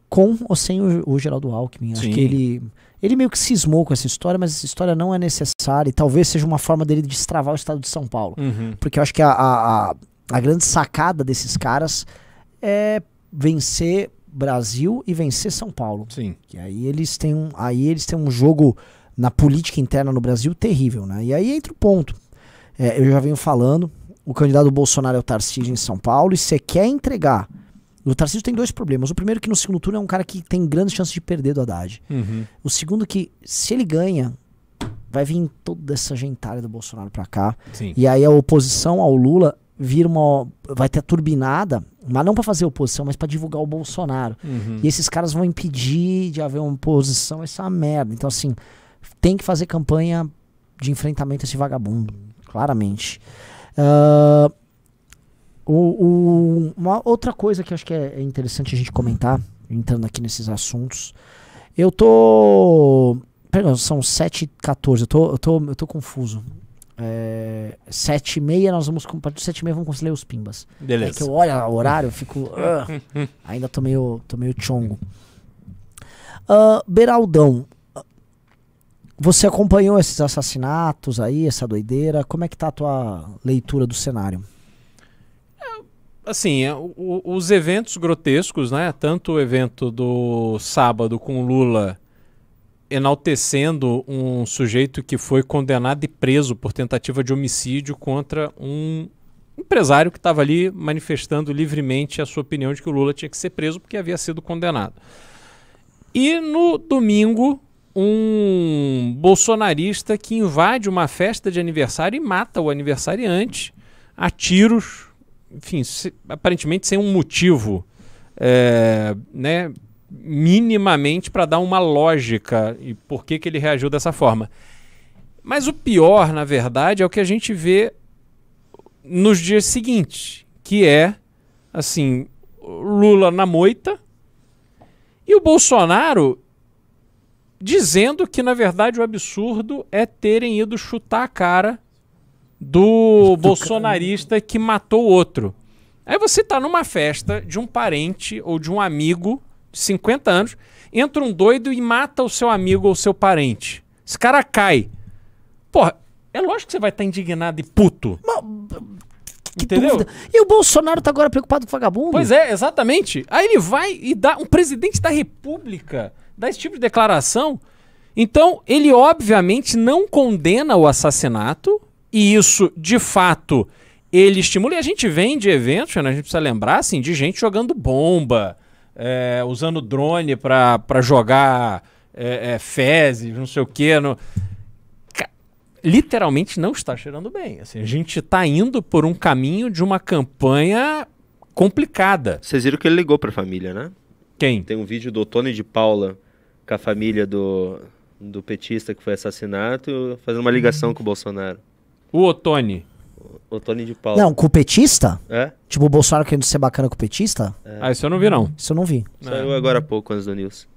com ou sem o, o Geraldo Alckmin. Acho que ele, ele meio que cismou com essa história, mas essa história não é necessária e talvez seja uma forma dele de destravar o estado de São Paulo. Uhum. Porque eu acho que a, a, a grande sacada desses caras é vencer Brasil e vencer São Paulo. Sim. Que aí eles têm um, aí eles têm um jogo na política interna no Brasil terrível, né? E aí entra o ponto. É, eu já venho falando, o candidato Bolsonaro é o Tarcísio em São Paulo e você quer entregar. O Tarcísio tem dois problemas. O primeiro é que no segundo turno é um cara que tem grandes chances de perder do Haddad. Uhum. O segundo é que se ele ganha, vai vir toda essa gentalha do Bolsonaro para cá. Sim. E aí a oposição ao Lula vira uma vai ter a turbinada mas não para fazer oposição, mas para divulgar o Bolsonaro. Uhum. E esses caras vão impedir de haver uma oposição, essa é uma merda. Então, assim, tem que fazer campanha de enfrentamento a esse vagabundo, claramente. Uh, o, o, uma outra coisa que eu acho que é, é interessante a gente comentar, entrando aqui nesses assuntos. Eu tô. Perdão, são 7h14, eu tô, eu, tô, eu tô confuso. É, sete e meia nós vamos, a partir de sete e meia vamos conseguir os pimbas. Beleza. É que eu olho o horário, eu fico, uh, ainda tô meio, tô meio chongo. Uh, Beraldão, você acompanhou esses assassinatos aí, essa doideira, como é que tá a tua leitura do cenário? assim, é, os eventos grotescos, né? Tanto o evento do sábado com Lula enaltecendo um sujeito que foi condenado e preso por tentativa de homicídio contra um empresário que estava ali manifestando livremente a sua opinião de que o Lula tinha que ser preso porque havia sido condenado. E no domingo, um bolsonarista que invade uma festa de aniversário e mata o aniversariante a tiros, enfim, se, aparentemente sem um motivo é, né, minimamente para dar uma lógica e por que, que ele reagiu dessa forma. Mas o pior, na verdade, é o que a gente vê nos dias seguintes, que é assim, Lula na moita e o Bolsonaro dizendo que na verdade o absurdo é terem ido chutar a cara do bolsonarista que matou outro. Aí você está numa festa de um parente ou de um amigo 50 anos, entra um doido e mata o seu amigo ou seu parente. Esse cara cai. Porra, é lógico que você vai estar indignado e puto. Que Entendeu? dúvida. E o Bolsonaro tá agora preocupado com vagabundo? Pois é, exatamente. Aí ele vai e dá. Um presidente da República dá esse tipo de declaração. Então, ele obviamente não condena o assassinato, e isso, de fato, ele estimula. E a gente vem de eventos, né, a gente precisa lembrar, assim, de gente jogando bomba, é, usando drone pra, pra jogar é, é, fezes, não sei o quê. No... Literalmente não está cheirando bem. Assim, a gente está indo por um caminho de uma campanha complicada. Vocês viram que ele ligou pra família, né? Quem? Tem um vídeo do Tony de Paula com a família do, do petista que foi assassinado, fazendo uma ligação com o Bolsonaro. O Otone. O Tony de Paula. Não, com o petista? É? Tipo, o Bolsonaro querendo ser bacana com o petista? Ah, isso eu não vi, não. Isso eu não vi. Saiu agora há pouco antes do News.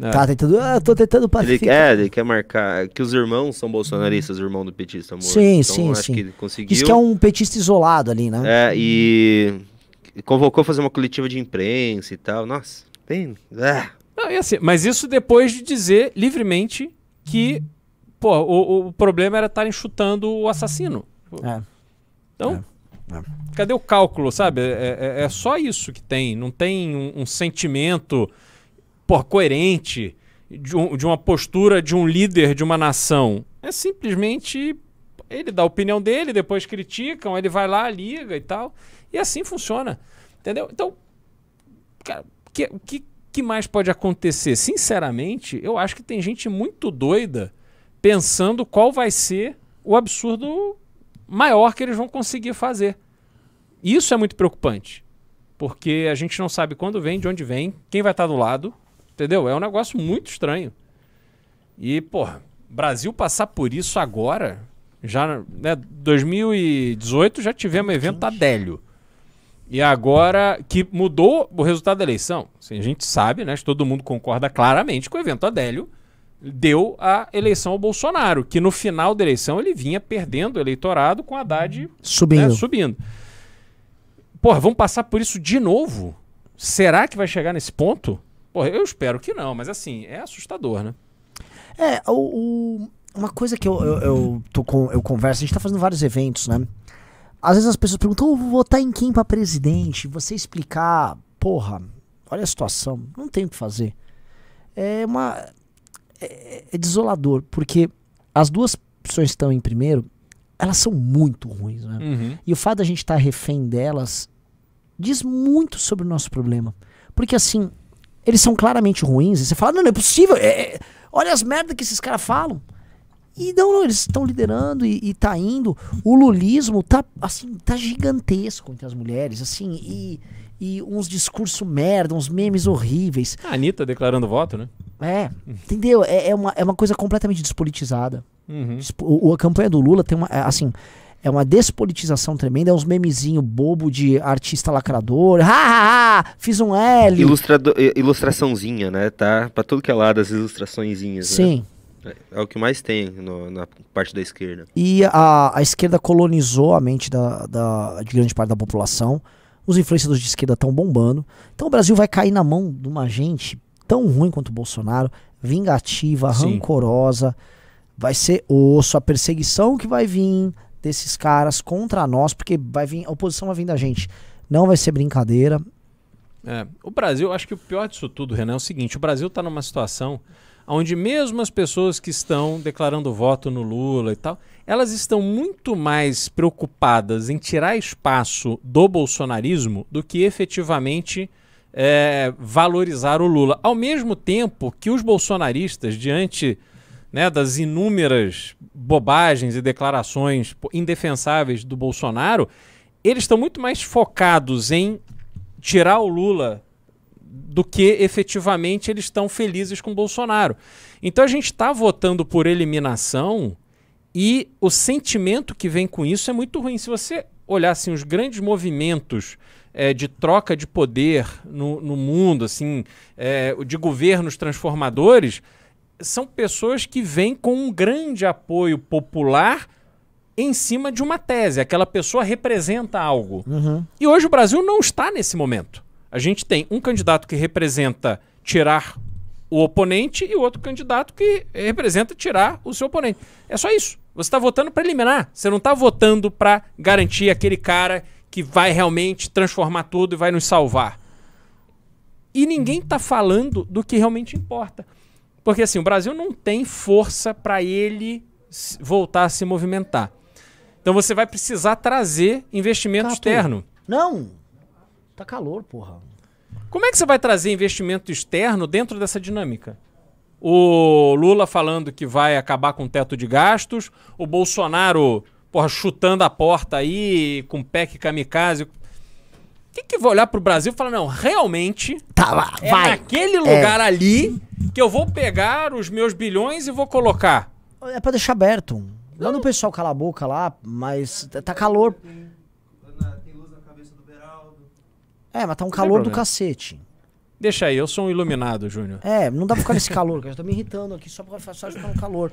É. Tá tentando. Ah, tô tentando Ele, pacificar. é, ele quer marcar que os irmãos são bolsonaristas, o irmão do petista morto. Sim, então, sim, acho sim. que ele conseguiu. Diz que é um petista isolado ali, né? É, e convocou a fazer uma coletiva de imprensa e tal. Nossa, bem. Ah, Não, e assim, mas isso depois de dizer livremente que pô, o, o problema era estarem chutando o assassino. É. Então, É, é. cadê o cálculo, sabe? É, é- é só isso que tem. Não tem um, um sentimento pô, coerente de, um- de uma postura de um líder de uma nação. É simplesmente ele dá a opinião dele, depois criticam, ele vai lá, liga e tal. E assim funciona. Entendeu? Então, cara, que- o que, que mais pode acontecer? Sinceramente, eu acho que tem gente muito doida pensando qual vai ser o absurdo maior que eles vão conseguir fazer. Isso é muito preocupante. Porque a gente não sabe quando vem, de onde vem, quem vai estar do lado. Entendeu? É um negócio muito estranho. E, porra, Brasil passar por isso agora, já, né, 2018 já tivemos evento Adélio. E agora que mudou o resultado da eleição. Assim, a gente sabe, né? Todo mundo concorda claramente que o evento Adélio deu a eleição ao Bolsonaro, que no final da eleição ele vinha perdendo o eleitorado com Haddad Subindo. né, subindo. Porra, vamos passar por isso de novo? Será que vai chegar nesse ponto? Porra, eu espero que não, mas assim, é assustador, né? É, o, o- uma coisa que eu, eu, eu, tô com, eu converso, a gente tá fazendo vários eventos, né? Às vezes as pessoas perguntam, "Ô, vou votar em quem pra presidente? Você explicar, porra, olha a situação, não tem o que fazer. É uma. É, é desolador, porque as duas opções que estão em primeiro, elas são muito ruins, né? Uhum. E o fato da gente estar refém delas diz muito sobre o nosso problema. Porque assim, eles são claramente ruins. E você fala, não, não é possível. é- é- olha as merdas que esses caras falam. E não, não, eles estão liderando e, e tá indo. O lulismo tá, assim, tá gigantesco entre as mulheres, assim, e, e uns discursos merda, uns memes horríveis. A Anitta declarando voto, né? É, entendeu? É, é, uma, é uma coisa completamente despolitizada. Uhum. O, a campanha do Lula tem uma, é, assim, é uma despolitização tremenda, é uns memezinho bobo de artista lacrador. Ha, ha, ha, fiz um L. Ilustrado, ilustraçãozinha, né? Tá pra tudo que é lado as ilustraçõezinhas. Sim. Né? É o que mais tem no- na parte da esquerda. E a, a esquerda colonizou a mente da, da- de grande parte da população. Os influenciadores de esquerda estão bombando. Então o Brasil vai cair na mão de uma gente tão ruim quanto o Bolsonaro, vingativa, Sim. rancorosa. Vai ser osso a perseguição que vai vir desses caras contra nós, porque vai vir, a oposição vai vir da gente. Não vai ser brincadeira. É, o Brasil, acho que o pior disso tudo, Renan, é o seguinte: o Brasil está numa situação onde mesmo as pessoas que estão declarando voto no Lula e tal, elas estão muito mais preocupadas em tirar espaço do bolsonarismo do que efetivamente é, valorizar o Lula. Ao mesmo tempo que os bolsonaristas, diante né, das inúmeras bobagens e declarações indefensáveis do Bolsonaro, eles estão muito mais focados em tirar o Lula do que efetivamente eles estão felizes com o Bolsonaro. Então a gente está votando por eliminação e o sentimento que vem com isso é muito ruim. Se você olhar assim, os grandes movimentos eh, de troca de poder no, no mundo, assim, eh, de governos transformadores, são pessoas que vêm com um grande apoio popular em cima de uma tese. Aquela pessoa representa algo. E hoje o Brasil não está nesse momento. A gente tem um candidato que representa tirar o oponente e outro candidato que representa tirar o seu oponente. É só isso. Você tá votando pra eliminar. Você não tá votando pra garantir aquele cara que vai realmente transformar tudo e vai nos salvar. E ninguém tá falando do que realmente importa. Porque assim, o Brasil não tem força pra ele voltar a se movimentar. Então você vai precisar trazer investimento Cato. externo. Não. Tá calor, porra. Como é que você vai trazer investimento externo dentro dessa dinâmica? O Lula falando que vai acabar com o teto de gastos, o Bolsonaro porra, chutando a porta aí com PEC kamikaze. Quem que vai olhar pro Brasil e falar, não, realmente Tá lá, é vai. naquele lugar ali que eu vou pegar os meus bilhões e vou colocar. É pra deixar aberto. Manda o pessoal calar a boca lá, mas tá- calor. Tem, tem luz na cabeça do Beraldo. É, mas tá um calor do cacete. Deixa aí, eu sou um iluminado, Júnior. É, não dá pra ficar nesse calor, cara. Já tá me irritando aqui só pra só ficar no calor.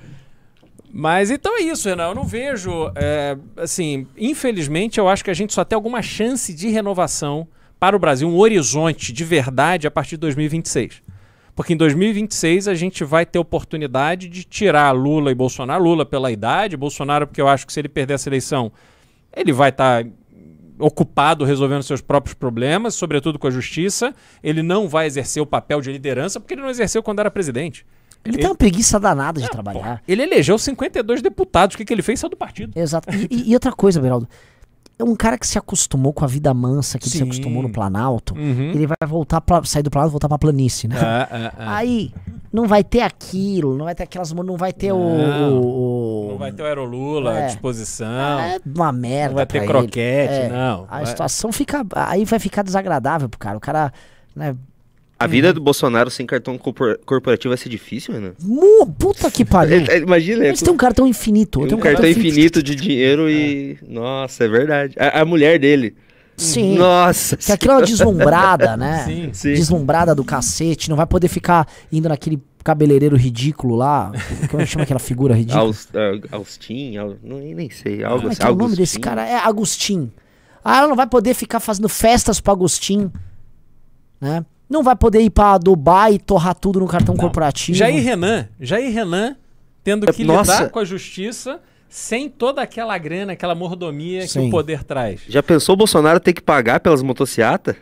Mas então é isso, Renan. Eu não vejo. é, assim, infelizmente, eu acho que a gente só tem alguma chance de renovação para o Brasil, um horizonte de verdade a partir de 2026. Porque em 2026 a gente vai ter oportunidade de tirar Lula e Bolsonaro. Lula pela idade, Bolsonaro, porque eu acho que se ele perder essa eleição, ele vai estar ocupado resolvendo seus próprios problemas, sobretudo com a justiça. Ele não vai exercer o papel de liderança, porque ele não exerceu quando era presidente. Ele tem uma preguiça danada de trabalhar. Ele elegeu 52 deputados. O que, que ele fez? Saiu do partido. Exato. E, e- outra coisa, Beraldo. É um cara que se acostumou com a vida mansa, que ele se acostumou no Planalto. Uhum. Ele vai voltar pra. sair do Planalto e voltar pra planície, né? Ah, ah, ah. Aí não vai ter aquilo, não vai ter aquelas. Não vai ter o- Não. o, o. Não vai ter o Aerolula à É. disposição. É uma merda. não vai ter croquete, ele. É. não. A Vai- situação fica. Aí vai ficar desagradável pro cara. O cara. Né, A vida do Bolsonaro sem cartão corpor- corporativo vai ser difícil, Renan? mu- puta que pariu. É, é, Imagina, é, Mas tem um cartão infinito. um tem um cartão infinito de dinheiro e. Nossa, é verdade. A, a mulher dele. Sim. Nossa. Que aquilo é uma deslumbrada, né? Sim. Sim. Deslumbrada do cacete. Não vai poder ficar indo naquele cabeleireiro ridículo lá. Como é que chama aquela figura ridícula? Aus, ah, Austin, nem sei. Algo Como é que é o nome desse cara? É Agostinho. Ah, ela não vai poder ficar fazendo festas pro Agostinho. Né? Não vai poder ir pra Dubai e torrar tudo no cartão corporativo. Jair Renan, Jair Renan tendo que Nossa. lidar com a justiça sem toda aquela grana, aquela mordomia que Sim. o poder traz. Já pensou o Bolsonaro ter que pagar pelas motocicletas?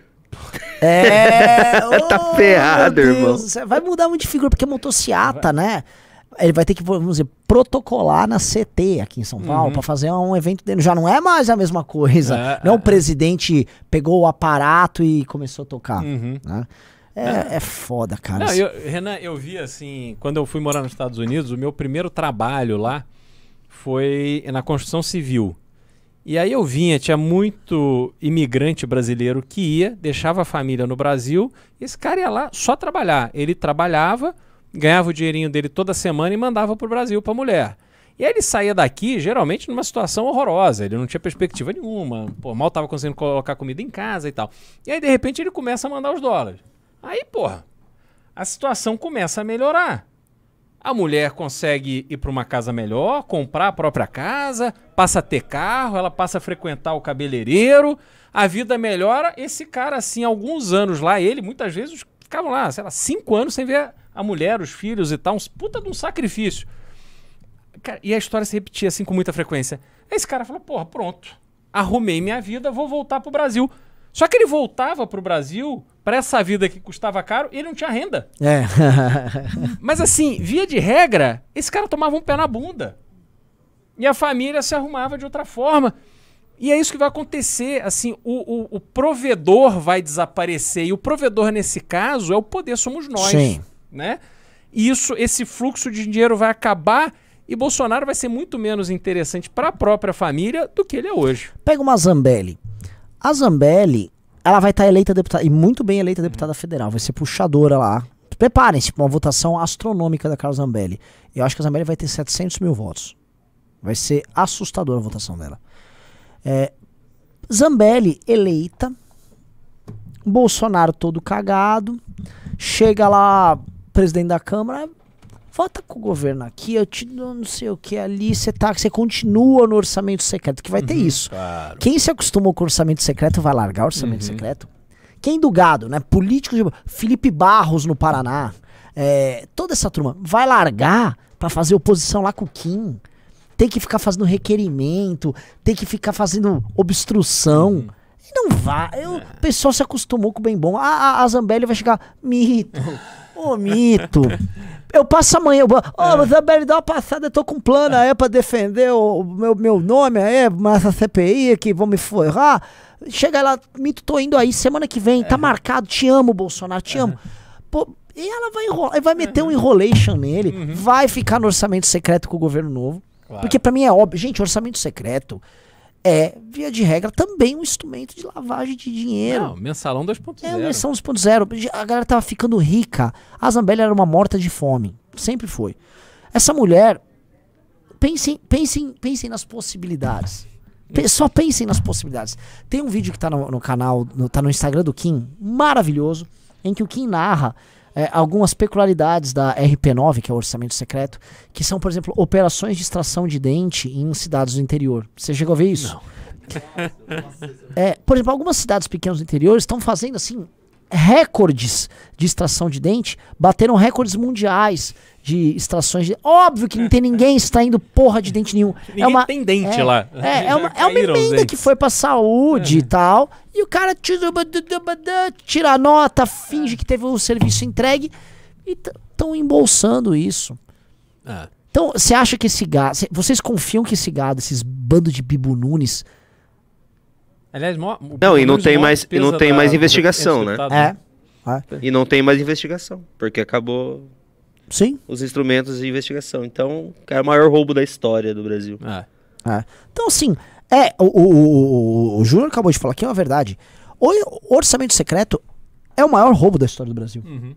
É, Tá oh, ferrado, irmão. Vai mudar muito de figura, porque é motociata, né? Ele vai ter que, vamos dizer, protocolar na CT aqui em São Paulo pra fazer um evento dele. Já não é mais a mesma coisa. É, não é o presidente pegou o aparato e começou a tocar. Uhum. né? É, é foda, cara. Não, eu- Renan, eu vi assim, quando eu fui morar nos Estados Unidos, o meu primeiro trabalho lá foi na construção civil. E aí eu vinha, tinha muito imigrante brasileiro que ia, deixava a família no Brasil, e esse cara ia lá só trabalhar. Ele trabalhava, ganhava o dinheirinho dele toda semana e mandava pro Brasil pra mulher. E aí ele saía daqui, geralmente, numa situação horrorosa. Ele não tinha perspectiva nenhuma. Pô, mal tava conseguindo colocar comida em casa e tal. E aí, de repente, ele começa a mandar os dólares. Aí, porra, a situação começa a melhorar. A mulher consegue ir para uma casa melhor, comprar a própria casa, passa a ter carro, ela passa a frequentar o cabeleireiro, a vida melhora. Esse cara, assim, alguns anos lá, ele, muitas vezes, ficavam lá, sei lá, cinco anos sem ver a mulher, os filhos e tal, uns puta de um sacrifício. Cara, e a história se repetia assim com muita frequência. Aí Esse cara falou, porra, pronto, arrumei minha vida, vou voltar pro Brasil. Só que ele voltava pro Brasil para essa vida que custava caro e ele não tinha renda. É. Mas assim, via de regra, esse cara tomava um pé na bunda. E a família se arrumava de outra forma. E é isso que vai acontecer. Assim, o, o, o provedor vai desaparecer. E o provedor, nesse caso, é o poder, somos nós. Sim. Né? E isso, esse fluxo de dinheiro vai acabar e Bolsonaro vai ser muito menos interessante para a própria família do que ele é hoje. Pega uma Zambelli. A Zambelli, ela vai estar eleita deputada, e muito bem eleita deputada federal, vai ser puxadora lá. Preparem-se para uma votação astronômica da Carla Zambelli. Eu acho que a Zambelli vai ter 700 mil votos. Vai ser assustadora a votação dela. É, Zambelli eleita, Bolsonaro todo cagado, chega lá, presidente da Câmara, vota com o governo aqui, eu te dou não sei o que ali, você tá, você continua no orçamento secreto, que vai ter isso. Claro. Quem se acostumou com orçamento secreto vai largar o orçamento secreto. Quem do gado, né? Políticos, de... Felipe Barros no Paraná, é, toda essa turma vai largar pra fazer oposição lá com o Kim. tem que ficar fazendo requerimento, tem que ficar fazendo obstrução. E não vai. eu- O pessoal se acostumou com o bem bom. A, a, a Zambelli vai chegar, mito, ô mito. Eu passo amanhã, eu vou, ô, Zambelli, dá uma passada, eu tô com um plano aí pra defender o, meu, meu nome aí, nessa CPI que vão me ferrar. Chega lá, mito, tô indo aí, semana que vem, tá marcado, te amo, Bolsonaro, te amo. Pô, e ela vai enrolar, vai meter um enrolation nele, vai ficar no orçamento secreto com o governo novo. Claro. Porque pra mim é óbvio, gente, orçamento secreto é, via de regra, também um instrumento de lavagem de dinheiro. Não, mensalão 2.0. É, são 2.0. A galera tava ficando rica. A Zambelli era uma morta de fome. Sempre foi. Essa mulher, pensem, pensem, pensem nas possibilidades. Só pensem nas possibilidades. Tem um vídeo que tá no, no canal, no, tá no Instagram do Kim, maravilhoso, em que o Kim narra é, algumas peculiaridades da RP9, que é o orçamento secreto, que são, por exemplo, operações de extração de dente em cidades do interior. Você chegou a ver isso? É, por exemplo, algumas cidades pequenas do interior estão fazendo assim recordes de extração de dente, bateram recordes mundiais de extrações de. Óbvio que não tem ninguém extraindo porra de dente nenhum. Ninguém é uma, tem dente é, lá. É, é uma, é uma emenda que foi pra saúde e tal. E o cara tira, a nota, finge que teve o serviço entregue e estão embolsando isso. Ah, Então, você acha que esse gado. cê- Vocês confiam que esse gado, esses bandos de Bibo Nunes. Aliás, mó- o Não, e não tem mais- e não tem da- mais investigação, né? deputado, É. E não tem mais investigação, porque acabou Sim. os instrumentos de investigação. Então, é o maior roubo da história do Brasil. Ah, É. Então, assim, é, o, o, o, o Júnior acabou de falar que é uma verdade. O, o orçamento secreto é o maior roubo da história do Brasil. uhum.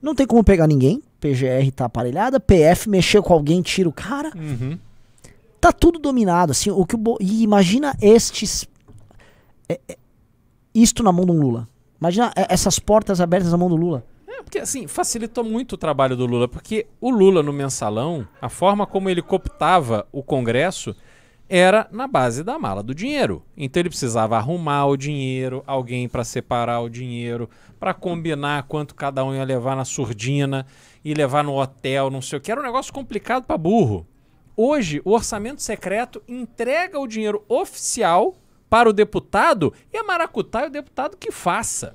Não tem como pegar ninguém. PGR tá aparelhada, PF mexeu com alguém, tira o cara. Uhum. Tá tudo dominado, assim. O que o Bo- e imagina estes. É, é, isto na mão do Lula. Imagina é, essas portas abertas na mão do Lula. É, porque assim, facilitou muito o trabalho do Lula, porque o Lula no mensalão, a forma como ele cooptava o Congresso era na base da mala do dinheiro. Então ele precisava arrumar o dinheiro, alguém para separar o dinheiro, para combinar quanto cada um ia levar na surdina e levar no hotel, não sei o que. Era um negócio complicado para burro. Hoje, o orçamento secreto entrega o dinheiro oficial para o deputado e a maracutá é o deputado que faça.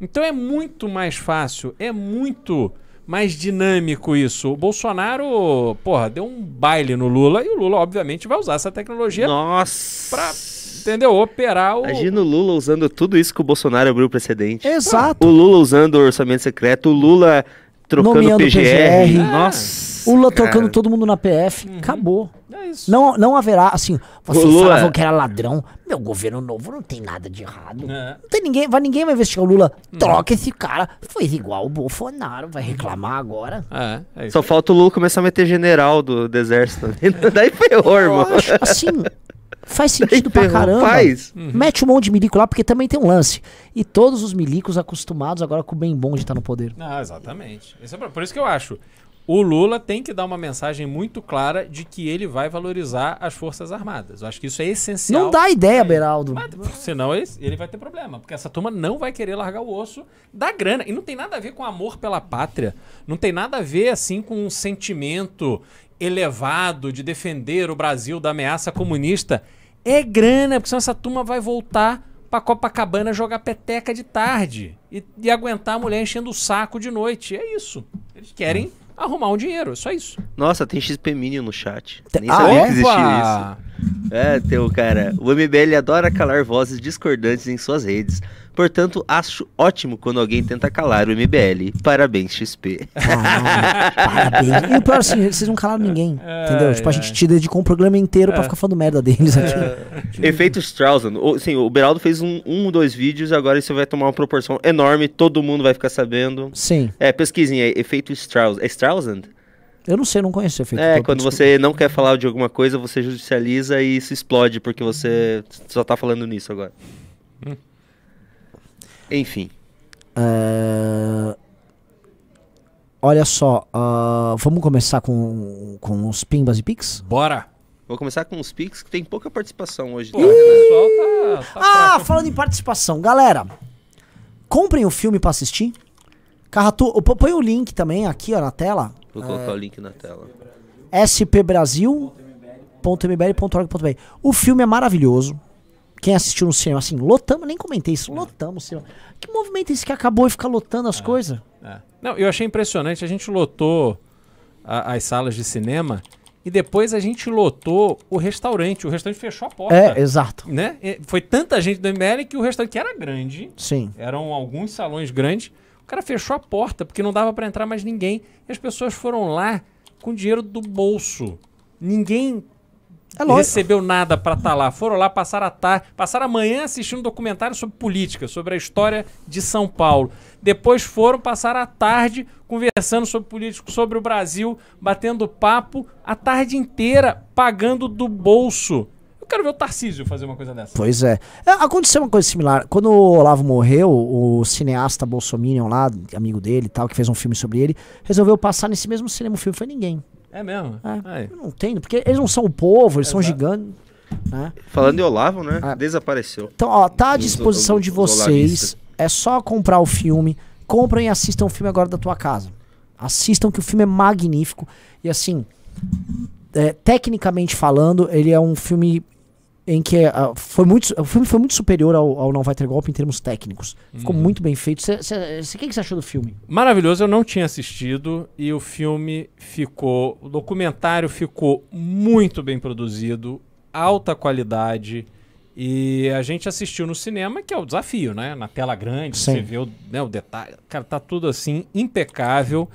Então é muito mais fácil, é muito mais dinâmico isso. O Bolsonaro, porra, deu um baile no Lula e o Lula, obviamente, vai usar essa tecnologia Nossa! pra, entendeu? Operar o. Imagina o Lula usando tudo isso que o Bolsonaro abriu precedente. Exato. O Lula usando o orçamento secreto, o Lula trocando Nomeando PGR. PGR. Nossa! O Lula cara. trocando todo mundo na PF. Acabou. É isso. Não, não haverá, assim, vocês Lula- falavam que era ladrão. Meu governo novo não tem nada de errado. É. Não tem ninguém, vai, ninguém vai investigar o Lula. Troca esse cara. Foi igual o Bolsonaro, vai reclamar agora. É, é isso. Só falta o Lula começar a meter general do, do exército. Daí ferrou, Eu irmão. acho, assim, faz sentido pra caramba. Faz. Mete um monte de milico lá, porque também tem um lance. E todos os milicos acostumados agora com o bem bom de estar no poder. Não, exatamente. Esse é por isso que eu acho. O Lula tem que dar uma mensagem muito clara de que ele vai valorizar as Forças Armadas. Eu acho que isso é essencial. Não dá ideia, Beraldo. Mas, senão ele, ele vai ter problema, porque essa turma não vai querer largar o osso da grana. E não tem nada a ver com amor pela pátria. Não tem nada a ver, assim, com um sentimento elevado de defender o Brasil da ameaça comunista. É grana, porque senão essa turma vai voltar pra Copacabana jogar peteca de tarde e, e aguentar a mulher enchendo o saco de noite. É isso. Eles querem arrumar um dinheiro, é só isso. Nossa, tem XP Minion no chat. Nem Ah, sabia é? que existia Opa! isso. É, tem o cara. O MBL adora calar vozes discordantes em suas redes. Portanto, acho ótimo quando alguém tenta calar o MBL. Parabéns, XP. Ah, parabéns. E o pior assim, vocês não calaram ninguém. entendeu? Tipo, a gente te dedicou um programa inteiro pra ficar falando merda deles aqui. Efeito Strauss. O, sim, o Beraldo fez um, um ou dois vídeos, agora isso vai tomar uma proporção enorme, todo mundo vai ficar sabendo. Sim. É, pesquisem aí, efeito Strauss. É Straussand? Eu não sei, não conheço esse efeito. É, quando você não quer falar de alguma coisa, você judicializa e isso explode, porque você só tá falando nisso agora. Enfim. É, Olha só, ah, vamos começar com, com os pimbas e pix? Bora! Vou começar com os Pix, que tem pouca participação hoje. Pô, o pessoal tá. tá Ah, fraco. falando em participação, galera, comprem o filme pra assistir. Carratu, põe o link também aqui ó, na tela. Vou colocar o link na tela. SP Brasil. cinema.mbl.org.br. O filme é maravilhoso. Quem assistiu no cinema, assim, lotamos, nem comentei isso, lotamos o cinema. Que movimento é esse que acabou e fica lotando as coisas? É. Não, eu achei impressionante. A gente lotou a- as salas de cinema e depois a gente lotou o restaurante. O restaurante fechou a porta. É, exato. né? Foi tanta gente do MBL que o restaurante, que era grande, Sim. eram alguns salões grandes, o cara fechou a porta porque não dava pra entrar mais ninguém. E as pessoas foram lá com dinheiro do bolso. Ninguém É recebeu nada pra estar lá. Foram lá passar a tarde, passaram a manhã assistindo um documentário sobre política, sobre a história de São Paulo. Depois foram passar a tarde conversando sobre político, sobre o Brasil, batendo papo a tarde inteira, pagando do bolso. Eu quero ver o Tarcísio fazer uma coisa dessa. Pois é. É, Aconteceu uma coisa similar. Quando o Olavo morreu, o cineasta Bolsominion lá, amigo dele e tal, que fez um filme sobre ele, resolveu passar nesse mesmo cinema. O filme foi ninguém. É mesmo? É. Não entendo, porque eles não são o povo, eles são gigantes. né? Falando em Olavo, né? Ah. Desapareceu. Então, ó, tá à Os- disposição de vocês. É só comprar o filme. Comprem e assistam o filme agora da tua casa. Assistam que o filme é magnífico. E assim, é, tecnicamente falando, ele é um filme em que ah, foi muito, o filme foi muito superior ao, ao Não Vai Ter Golpe em termos técnicos. Ficou muito bem feito. Cê, cê, cê- o que, que você achou do filme? Maravilhoso, eu não tinha assistido e o filme ficou, o documentário ficou muito bem produzido, alta qualidade e a gente assistiu no cinema, que é o desafio, né? Na tela grande, Sim. você vê o, né, o detalhe, cara, tá tudo assim impecável.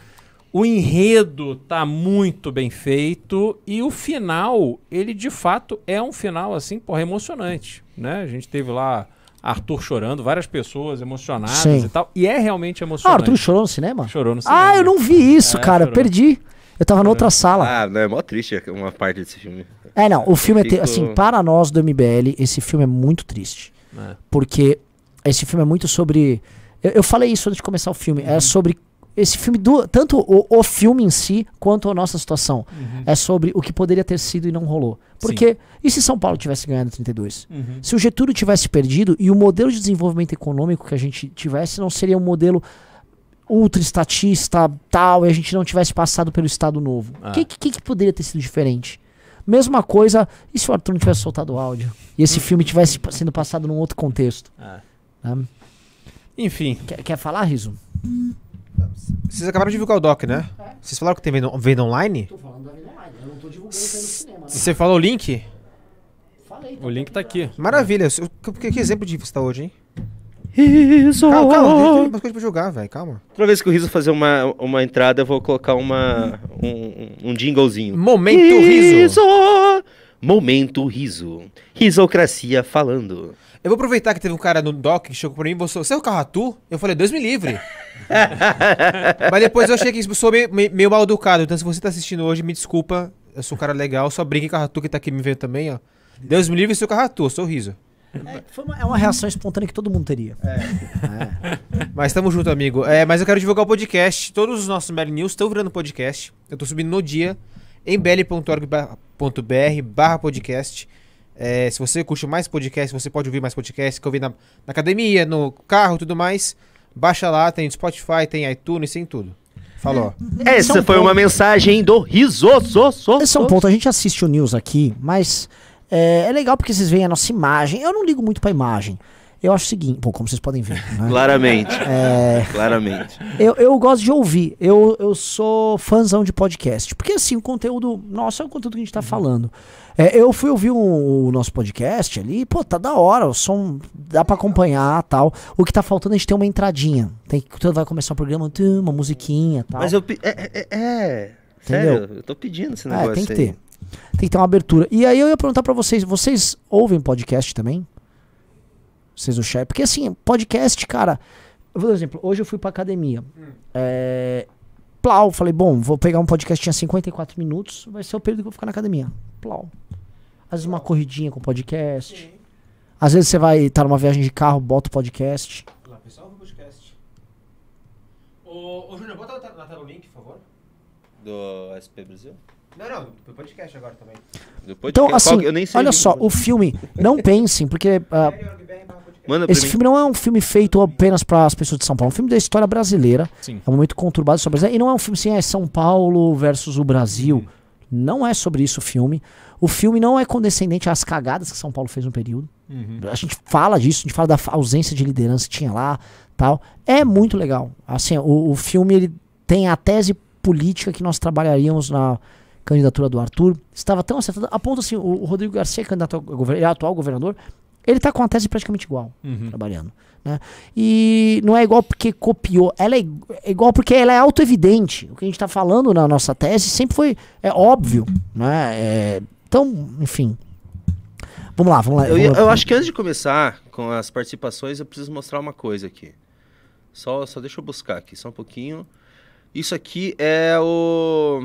O enredo tá muito bem feito e o final, ele de fato é um final assim, porra, emocionante, né? A gente teve lá Arthur chorando, várias pessoas emocionadas Sim. e tal, e é realmente Ah, emocionante. Arthur chorou no cinema? Chorou no cinema. Ah, eu não vi isso, É, cara. chorou. Perdi. Eu tava na outra sala. Ah, não, é mó triste uma parte desse filme. É, não, o filme é, assim, para nós do MBL, esse filme é muito triste. É. Porque esse filme é muito sobre. Eu, eu falei isso antes de começar o filme. É sobre. Esse filme, do, tanto o, o filme em si, quanto a nossa situação. É sobre o que poderia ter sido e não rolou. Porque, e se São Paulo tivesse ganhado 32? Se o Getúlio tivesse perdido e o modelo de desenvolvimento econômico que a gente tivesse não seria um modelo ultra estatista, tal, e a gente não tivesse passado pelo Estado Novo. O Ah. que, que, que poderia ter sido diferente? Mesma coisa, e se o Arthur não tivesse soltado o áudio? E esse filme tivesse sendo passado num outro contexto? Ah. né? Enfim, Quer, quer falar, Riso? Vocês acabaram de divulgar o doc, né? Vocês falaram que tem venda, venda online? Tô falando da vida online, eu não tô divulgando aí no cinema. Você falou o link? Falei, o link tá aqui. Maravilha. Que, que exemplo de você tá hoje, hein? Riso! Calma, calma. Tem umas coisas pra jogar, velho. Calma. Toda vez que o Riso fazer uma, uma entrada, eu vou colocar uma, um, um jinglezinho. Momento riso. Momento riso. Risocracia falando. Eu vou aproveitar que teve um cara no doc que chegou pra mim e você, você é o Carratu? Eu falei, Deus me livre. Mas depois eu achei que sou meio, meio- mal educado. Então se você tá assistindo hoje, me desculpa. Eu sou um cara legal, só brinque Carratu que tá aqui me vendo também, ó. Deus me livre, Carratu, sou o riso. É, foi uma, é uma reação espontânea que todo mundo teria. Mas tamo junto, amigo. É, mas eu quero divulgar o podcast. Todos os nossos BL News estão virando podcast. Eu tô subindo no dia em bl.org.br barra podcast. É, se você curte mais podcast, você pode ouvir mais podcast que eu ouvi na, na academia, no carro e tudo mais. Baixa lá, tem Spotify, tem iTunes, tem tudo. Falou. Esse é Essa um foi ponto. uma mensagem do Riso. So, so, Esse é um ponto, a gente assiste o news aqui, mas é, é legal porque vocês veem a nossa imagem. Eu não ligo muito pra imagem. Eu acho o seguinte, bom, como vocês podem ver, né? Claramente. É, Claramente. eu, eu gosto de ouvir. Eu, eu sou fãzão de podcast. Porque assim, o conteúdo. Nossa, é o conteúdo que a gente tá falando. É, eu fui ouvir o, o nosso podcast ali, pô, tá da hora. O som dá pra acompanhar tal. O que tá faltando é a gente ter uma entradinha. Tem que vai começar o programa, uma musiquinha tal. Mas eu. É, é, é. Entendeu? Sério, eu tô pedindo esse É, negócio. tem que aí. ter. Tem que ter uma abertura. E aí eu ia perguntar pra vocês, vocês ouvem podcast também? Vocês do chat? Porque assim, podcast, cara. Eu vou dar um exemplo. Hoje eu fui pra academia. É. Plau, falei, bom, vou pegar um podcast tinha 54 minutos, vai ser o período que eu vou ficar na academia. Plau. Às vezes uma corridinha com podcast. Às vezes você vai estar numa viagem de carro, bota o podcast. Olá, pessoal, o podcast. Ô, Júnior, bota na tela o link, por favor. Do SP Brasil? Não, não, do podcast agora também. Do podcast? Então, assim, eu nem sei olha só, o filme, não pensem, porque ah, Manda Esse filme não é um filme feito apenas para as pessoas de São Paulo, é um filme da história brasileira. Sim. É um momento conturbado sobre Brasil. E não é um filme assim, é São Paulo versus o Brasil. Não é sobre isso o filme. O filme não é condescendente às cagadas que São Paulo fez no período. A gente fala disso, a gente fala da ausência de liderança que tinha lá, tal. É muito legal. Assim, o, o filme ele tem a tese política que nós trabalharíamos na candidatura do Arthur. Estava tão acertada, a ponto assim, o, o Rodrigo Garcia, candidato a gover- ele é atual governador, ele tá com a tese praticamente igual, Uhum. trabalhando. Né? E não é igual porque copiou, ela é, é igual porque ela é auto-evidente. O que a gente está falando na nossa tese sempre foi é óbvio. Né? É, então, enfim. Vamos lá, vamos lá. Eu, vamos- eu acho que antes de começar com as participações, eu preciso mostrar uma coisa aqui. Só, só deixa eu buscar aqui, só um pouquinho. Isso aqui é o.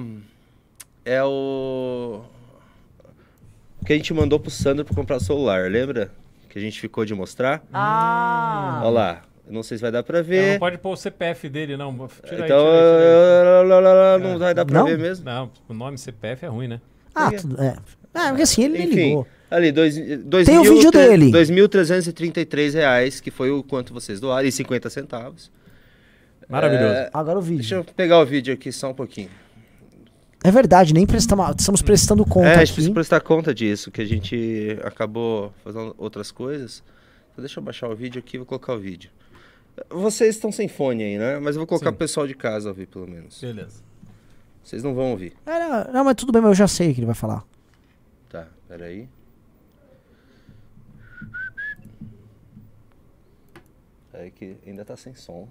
É o. Que a gente mandou pro Sandro pra comprar o celular, lembra? Que a gente ficou de mostrar? Ah! Olha lá. Não sei se vai dar pra ver. não pode pôr o CPF dele, não. Tira aí, então, tira aí, tira aí. não vai dar pra Não? ver mesmo. Não, o nome CPF é ruim, né? Ah, tudo, é. É, porque assim, ele nem Enfim, ligou. ali, dois, dois Tem o mil vídeo tre- dele. 2.333 reais, que foi o quanto vocês doaram, e 50 centavos. Maravilhoso. É, Agora o vídeo. Deixa eu pegar o vídeo aqui só um pouquinho. É verdade, nem prestamos, estamos prestando conta é, a gente aqui. precisa prestar conta disso, que a gente acabou fazendo outras coisas. Então, deixa eu baixar o vídeo aqui e vou colocar o vídeo. Vocês estão sem fone aí, né? Mas eu vou colocar Sim. o pessoal de casa ouvir, pelo menos. Beleza. Vocês não vão ouvir. É, não, não, mas tudo bem, mas eu já sei o que ele vai falar. Tá, peraí. Peraí que ainda tá sem som.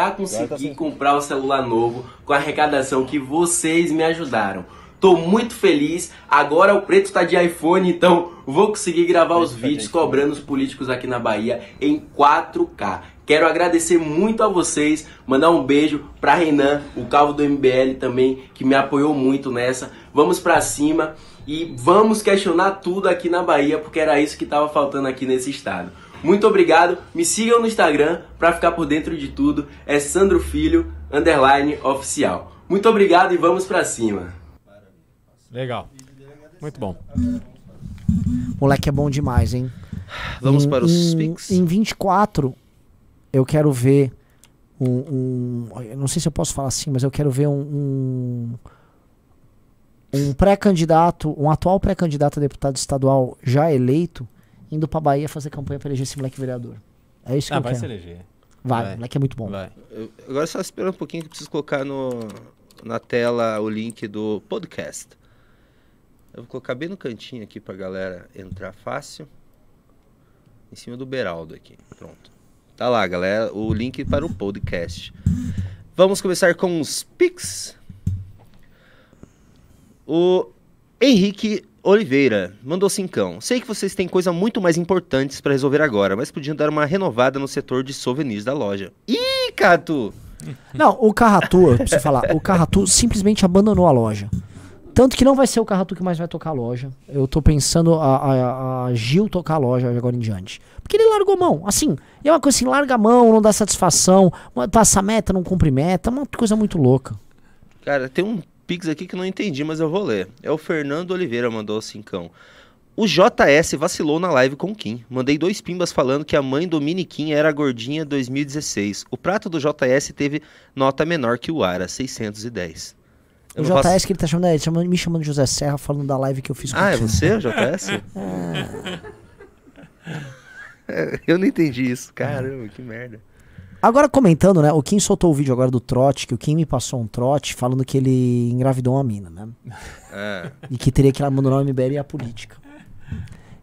Já Agora tá consegui sem- comprar o celular novo com a arrecadação que vocês me ajudaram. Tô muito feliz. Agora o preto tá de iPhone, então vou conseguir gravar os tá de vídeos cobrando os políticos aqui na Bahia em 4K. Quero agradecer muito a vocês, mandar um beijo pra Renan, o calvo do MBL também, que me apoiou muito nessa. Vamos pra cima e vamos questionar tudo aqui na Bahia, porque era isso que tava faltando aqui nesse estado. Muito obrigado, me sigam no Instagram pra ficar por dentro de tudo. É Sandro Filho, underline oficial. Muito obrigado e vamos pra cima. Legal. Muito bom. Moleque é bom demais, hein? Vamos Em- para os em, Pix? Em 24, eu quero ver um, um- Eu não sei se eu posso falar assim, mas eu quero ver um. Um, um pré-candidato, um atual pré-candidato a deputado estadual já eleito, indo pra Bahia fazer campanha pra eleger esse moleque vereador. É isso que Ah, eu vai se quero. eleger. Vai, Vai. o moleque é muito bom. Vai. Eu- agora só espera um pouquinho que eu preciso colocar no, na tela o link do podcast. Eu vou colocar bem no cantinho aqui pra galera entrar fácil. Em cima do Beraldo aqui. Pronto. Tá lá, galera, o link para o podcast. Vamos começar com os Pix. O Henrique Oliveira mandou cincão. Sei que vocês têm coisas muito mais importantes para resolver agora, mas podiam dar uma renovada no setor de souvenirs da loja. Ih, Catu! Não, o Carratu, eu preciso falar, o Carratu simplesmente abandonou a loja. Tanto que não vai ser o Carratu que mais vai tocar a loja. Eu tô pensando a, a- a Gil tocar a loja de agora em diante. Porque ele largou mão. Assim, é uma coisa assim, larga a mão, não dá satisfação, passa meta, não cumpre meta, uma coisa muito louca. Cara, tem um Pix aqui que eu não entendi, mas eu vou ler. É o Fernando Oliveira mandou cincão. O JS vacilou na live com o Kim. Mandei dois pimbas falando que a mãe do Mini Kim era a gordinha 2016. O prato do JS teve nota menor que o Ara, 610. O Eu JS não faço- que ele tá chamando, ele chama- me chamando de José Serra, falando da live que eu fiz com Ah, o é você, o JS? É, eu não entendi isso. Caramba, que merda. Agora comentando, né? O Kim soltou o vídeo agora do trote, que o Kim me passou um trote falando que ele engravidou uma mina, né? É. E que teria que abandonar o MBL e a política.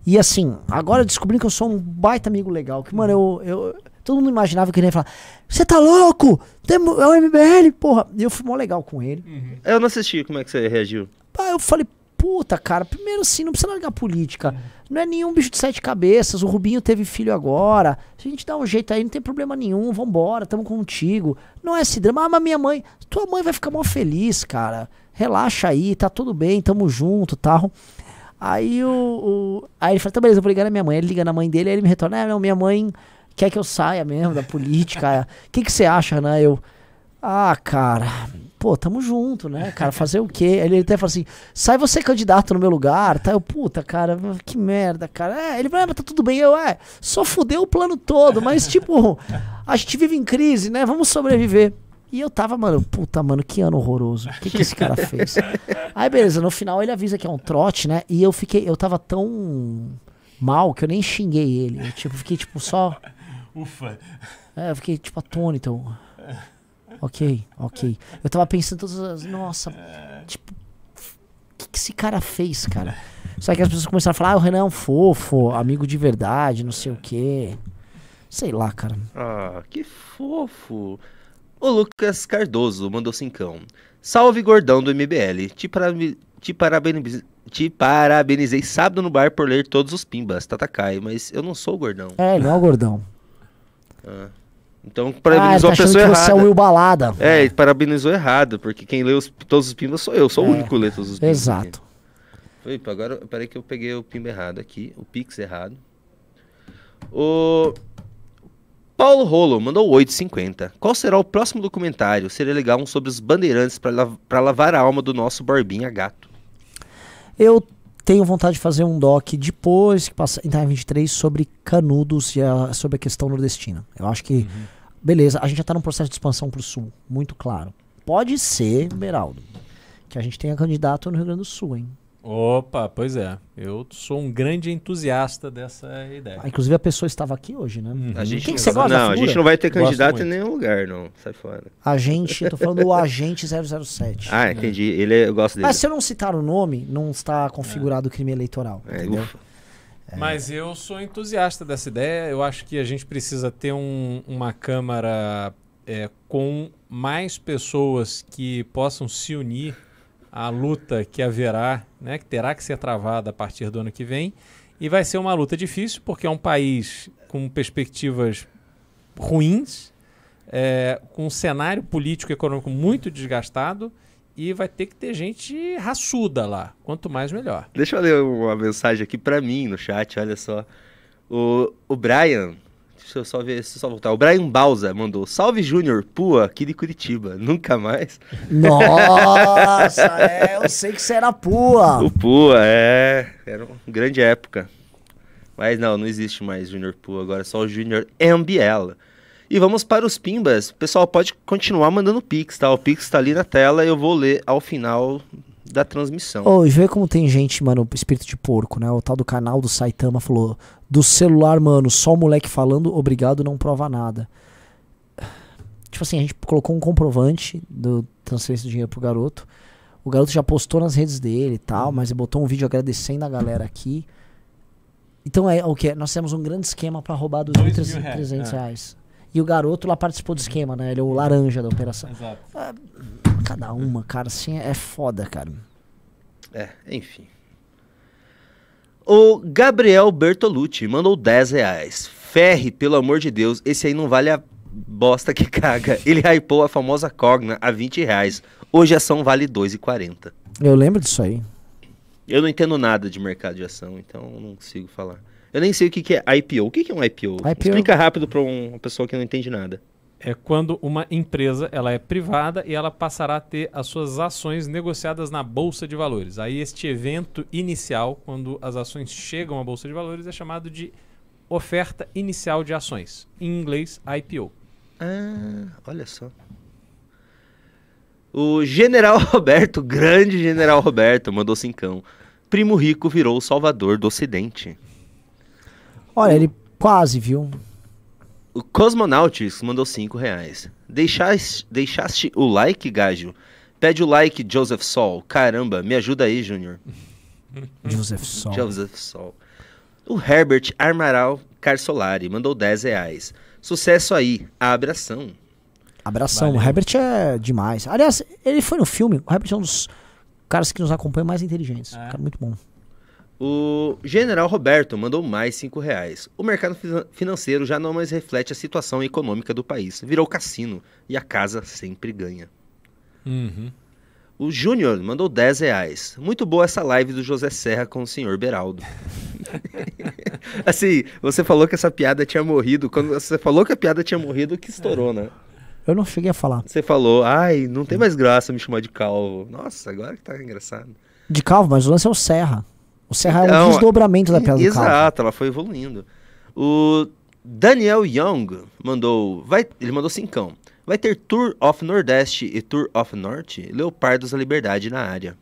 E assim, agora eu descobri que eu sou um baita amigo legal. Que, mano, eu. eu todo mundo imaginava que ele ia falar: Você tá louco? Temo- É o MBL, porra. E eu fui mó legal com ele. Eu não assisti, como é que você reagiu? Pá, eu falei, puta, cara, primeiro assim, não precisa largar política. Não é nenhum bicho de sete cabeças. O Rubinho teve filho agora. Se a gente dá um jeito aí, não tem problema nenhum. Vambora, tamo contigo. Não é esse drama. Ah, mas minha mãe, tua mãe vai ficar mó feliz, cara. Relaxa aí, tá tudo bem, tamo junto tal. Aí o, o- Aí ele fala, tá beleza, eu vou ligar na minha mãe. Ele liga na mãe dele, aí ele me retorna, é, não, minha mãe quer que eu saia mesmo da política. O que, que você acha, né? Eu. Ah, cara, pô, tamo junto, né, cara? Fazer o quê? Ele até fala assim: sai você candidato no meu lugar, tá? Eu, puta, cara, que merda, cara. É, ele vai, ah, tá tudo bem. Eu, é, só fudeu o plano todo, mas tipo, a gente vive em crise, né? Vamos sobreviver. E eu tava, mano, puta, mano, que ano horroroso. O que, que esse cara fez? Aí, beleza, no final ele avisa que é um trote, né? E eu fiquei, eu tava tão mal que eu nem xinguei ele. Eu, tipo, fiquei, tipo, só. Ufa. É, eu fiquei, tipo, atônito. Ok, ok. Eu tava pensando todas as. Nossa, tipo. O que, que esse cara fez, cara? Só que as pessoas começaram a falar, ah, o Renan é um fofo, amigo de verdade, não sei o quê. Sei lá, cara. Ah, que fofo. O Lucas Cardoso mandou cincão. Salve gordão do MBL. Te, parabe- te, parabeniz- te parabenizei sábado no bar por ler todos os pimbas, Tatakai, mas eu não sou o gordão. É, ele não é o gordão. Ah, ele parabenizou tá a pessoa que você é o errada. Will Balada. É, ele parabenizou errado, porque quem lê os- todos os pimbas sou eu, sou o único que lê todos os pimbas. Exato. Foi, pô, agora peraí que eu peguei o pimba errado aqui, o pix errado. O Paulo Rolo mandou 8,50. Qual será o próximo documentário? Seria legal um sobre os bandeirantes pra la- lavar a alma do nosso Barbinha gato. Eu tenho vontade de fazer um doc depois que passa, entrar em 23 sobre canudos e a- sobre a questão nordestina. Eu acho que, beleza, a gente já tá num processo de expansão pro sul, muito claro. Pode ser, Beraldo, que a gente tenha candidato no Rio Grande do Sul, hein? Opa, pois é. Eu sou um grande entusiasta dessa ideia. Ah, inclusive a pessoa estava aqui hoje, né? Uhum. A gente Quem não, que você gosta Não, a gente não vai ter candidato em nenhum lugar, não. Sai fora. Agente, eu tô falando do agente 007. Ah, entendi. Ele é- eu gosto dele. Mas se eu não citar o nome, não está configurado o crime eleitoral. É, entendeu? ufa. Mas eu sou entusiasta dessa ideia. Eu acho que a gente precisa ter um- uma Câmara é, com mais pessoas que possam se unir à luta que haverá, né, que terá que ser travada a partir do ano que vem. E vai ser uma luta difícil, porque é um país com perspectivas ruins, é, com um cenário político e econômico muito desgastado. E vai ter que ter gente raçuda lá. Quanto mais, melhor. Deixa eu ler uma mensagem aqui pra mim no chat, olha só. O, o Brian, deixa eu só ver, deixa eu só voltar. O Brian Balsa mandou: Salve Júnior, pua, aqui de Curitiba, nunca mais. Nossa, é, eu sei que você era pua. O Pua, é, era uma grande época. Mas não, não existe mais Júnior Pua, agora é só o Júnior MBL. E vamos para os Pimbas. Pessoal, pode continuar mandando Pix, tá? O Pix tá ali na tela e eu vou ler ao final da transmissão. Ô, vê como tem gente, mano, espírito de porco, né? O tal do canal do Saitama falou: do celular, mano, só o moleque falando, obrigado, não prova nada. Tipo assim, a gente colocou um comprovante do transferência do dinheiro pro garoto. O garoto já postou nas redes dele e tal, mas ele botou um vídeo agradecendo a galera aqui. Então é o que? Nós temos um grande esquema pra roubar Dois mil 2.300 reais, reais. é. reais. E o garoto lá participou do esquema, né? Ele é o laranja da operação. Exato. Cada uma, cara, assim é foda, cara. É, enfim. O Gabriel Bertolucci mandou 10 reais. Ferre, pelo amor de Deus, esse aí não vale a bosta que caga. Ele hypou a famosa Cogna a 20 reais. Hoje a ação vale 2,40. Eu lembro disso aí. Eu não entendo nada de mercado de ação, então eu não consigo falar. Eu nem sei o que, que é IPO. O que, que é um IPO? IPO. Explica rápido pra um- uma pessoa que não entende nada. é quando uma empresa ela é privada e ela passará a ter as suas ações negociadas na bolsa de valores. Aí este evento inicial, quando as ações chegam à bolsa de valores, é chamado de oferta inicial de ações. Em inglês, IPO. Ah, olha só. O General Roberto, grande General Roberto, mandou cincão. Primo Rico virou o salvador do Ocidente. Olha, ele quase, viu? O Cosmonautics mandou 5 reais. Deixaste, deixaste o like, Gajo? Pede o like, Joseph Sol. Caramba, me ajuda aí, Júnior. Joseph Sol. Joseph Sol. O Herbert Armaral Carsolari mandou 10 reais. Sucesso aí, a abração. Abração. Valeu. O Herbert é demais. Aliás, ele foi no filme. O Herbert é um dos caras que nos acompanham mais inteligentes. É. Um cara muito bom. O General Roberto mandou mais 5 reais. O mercado finan- financeiro já não mais reflete a situação econômica do país. Virou cassino e a casa sempre ganha. Uhum. O Júnior mandou 10 reais. Muito boa essa live do José Serra com o senhor Beraldo. assim, você falou que essa piada tinha morrido. Quando você falou que a piada tinha morrido, que estourou, né? Eu não cheguei a falar. Você falou, ai, não tem mais graça me chamar de calvo. Nossa, agora que tá engraçado. De calvo, mas o lance é o Serra. O Serra é um Então, desdobramento da calvo. Exato, ela foi evoluindo. O Daniel Young mandou, vai, ele mandou cincão. Vai ter Tour of Nordeste e Tour of Norte? Leopardos da Liberdade na área.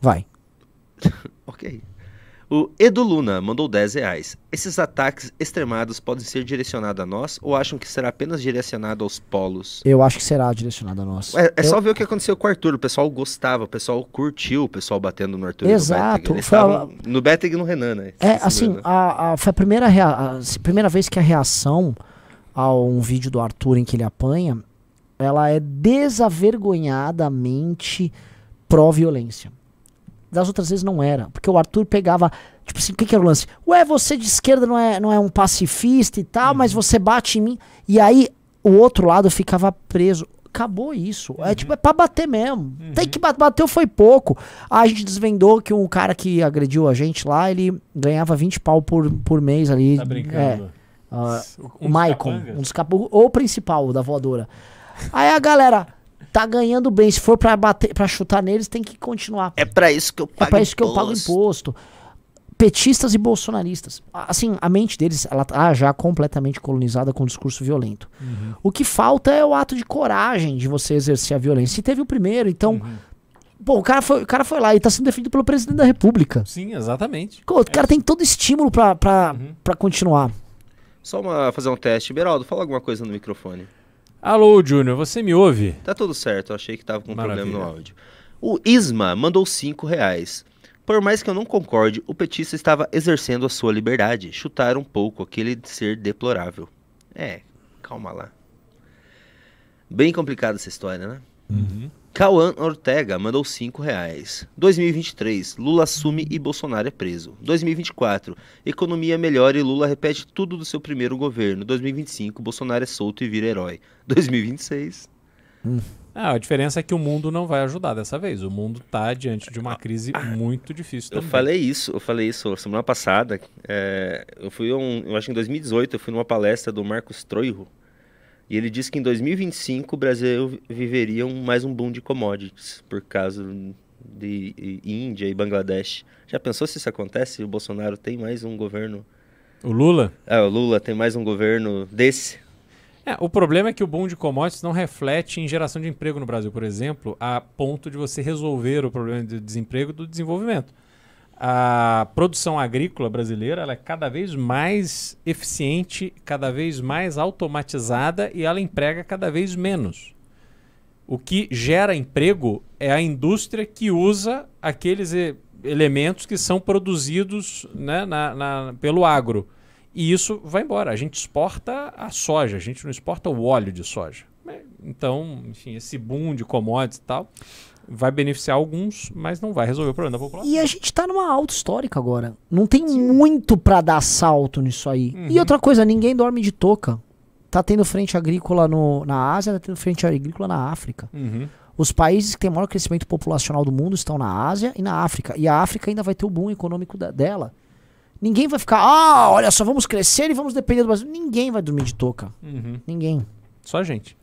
Vai. Ok. O Edu Luna mandou 10 reais. Esses ataques extremados podem ser direcionados a nós ou acham que será apenas direcionado aos polos? Eu acho que será direcionado a nós. É, é Eu- só ver o que aconteceu com o Arthur. O pessoal gostava, o pessoal curtiu o pessoal batendo no Arthur. no Exato, Bettig. Eles foi a- no e no Renan, né? É, assim, a, a- foi a primeira, rea- a primeira vez que a reação a um vídeo do Arthur em que ele apanha, ela é desavergonhadamente pró-violência. Das outras vezes não era, porque o Arthur pegava, tipo assim, o que, que era o lance? Ué, você de esquerda não é, não é um pacifista e tal, mas você bate em mim. E aí o outro lado ficava preso. Acabou isso. É tipo, é pra bater mesmo. Tem que bater, bateu foi pouco. A gente desvendou que um cara que agrediu a gente lá, ele ganhava 20 pau por, por mês ali. Tá É, brincando. ah, Um o Maicon, capangas? um dos capangas, ou o principal, da voadora. Aí a galera tá ganhando bem. Se for pra, bater, pra chutar neles, tem que continuar. É pra isso que eu É pago pra isso que eu pago imposto. Petistas e bolsonaristas. Assim, a mente deles, ela tá já completamente colonizada com um discurso violento. Uhum. O que falta é o ato de coragem de você exercer a violência. Se teve o primeiro, então. Uhum. Pô, o cara, foi, o cara foi lá e tá sendo defendido pelo presidente da república. Sim, exatamente. O cara tem todo estímulo pra, pra, Uhum. pra continuar. Só uma, fazer um teste. Beraldo, fala alguma coisa no microfone. Alô, Júnior, você me ouve? Tá tudo certo, eu achei que tava com um problema no Maravilha. áudio. O Isma mandou 5 reais. Por mais que eu não concorde, o petista estava exercendo a sua liberdade. Chutar um pouco aquele ser deplorável. É, calma lá. Bem complicada essa história, né? Cauã Ortega mandou 5 reais. 2023, Lula assume e Bolsonaro é preso. 2024, economia melhora e Lula repete tudo do seu primeiro governo. 2025, Bolsonaro é solto e vira herói. 2026, Ah, a diferença é que o mundo não vai ajudar dessa vez. O mundo tá diante de uma crise muito difícil Eu também. falei isso, eu falei isso semana passada. é, eu fui um, eu acho que em 2018, eu fui numa palestra do Marcos Troiro. E ele disse que em 2025 o Brasil viveria um- mais um boom de commodities por causa de Índia e Bangladesh. Já pensou se isso acontece? O Bolsonaro tem mais um governo. O Lula? Ah, o Lula tem mais um governo desse. É, o problema é que o boom de commodities não reflete em geração de emprego no Brasil, por exemplo, a ponto de você resolver o problema de desemprego do desenvolvimento. A produção agrícola brasileira é cada vez mais eficiente, cada vez mais automatizada e ela emprega cada vez menos. O que gera emprego é a indústria que usa aqueles e- elementos que são produzidos né, na- na- pelo agro. E isso vai embora. A gente exporta a soja, a gente não exporta o óleo de soja. Então, enfim, esse boom de commodities e tal vai beneficiar alguns, mas não vai resolver o problema da população. E a gente tá numa alta histórica agora. Não tem muito pra dar salto nisso aí. E outra coisa, ninguém dorme de touca. Tá tendo frente agrícola no, na Ásia, tá tendo frente agrícola na África. Uhum. Os países que têm maior crescimento populacional do mundo estão na Ásia e na África. E a África ainda vai ter o boom econômico da- dela. Ninguém vai ficar, ah, olha só, vamos crescer e vamos depender do Brasil. Ninguém vai dormir de touca. Uhum. Ninguém. Só a gente.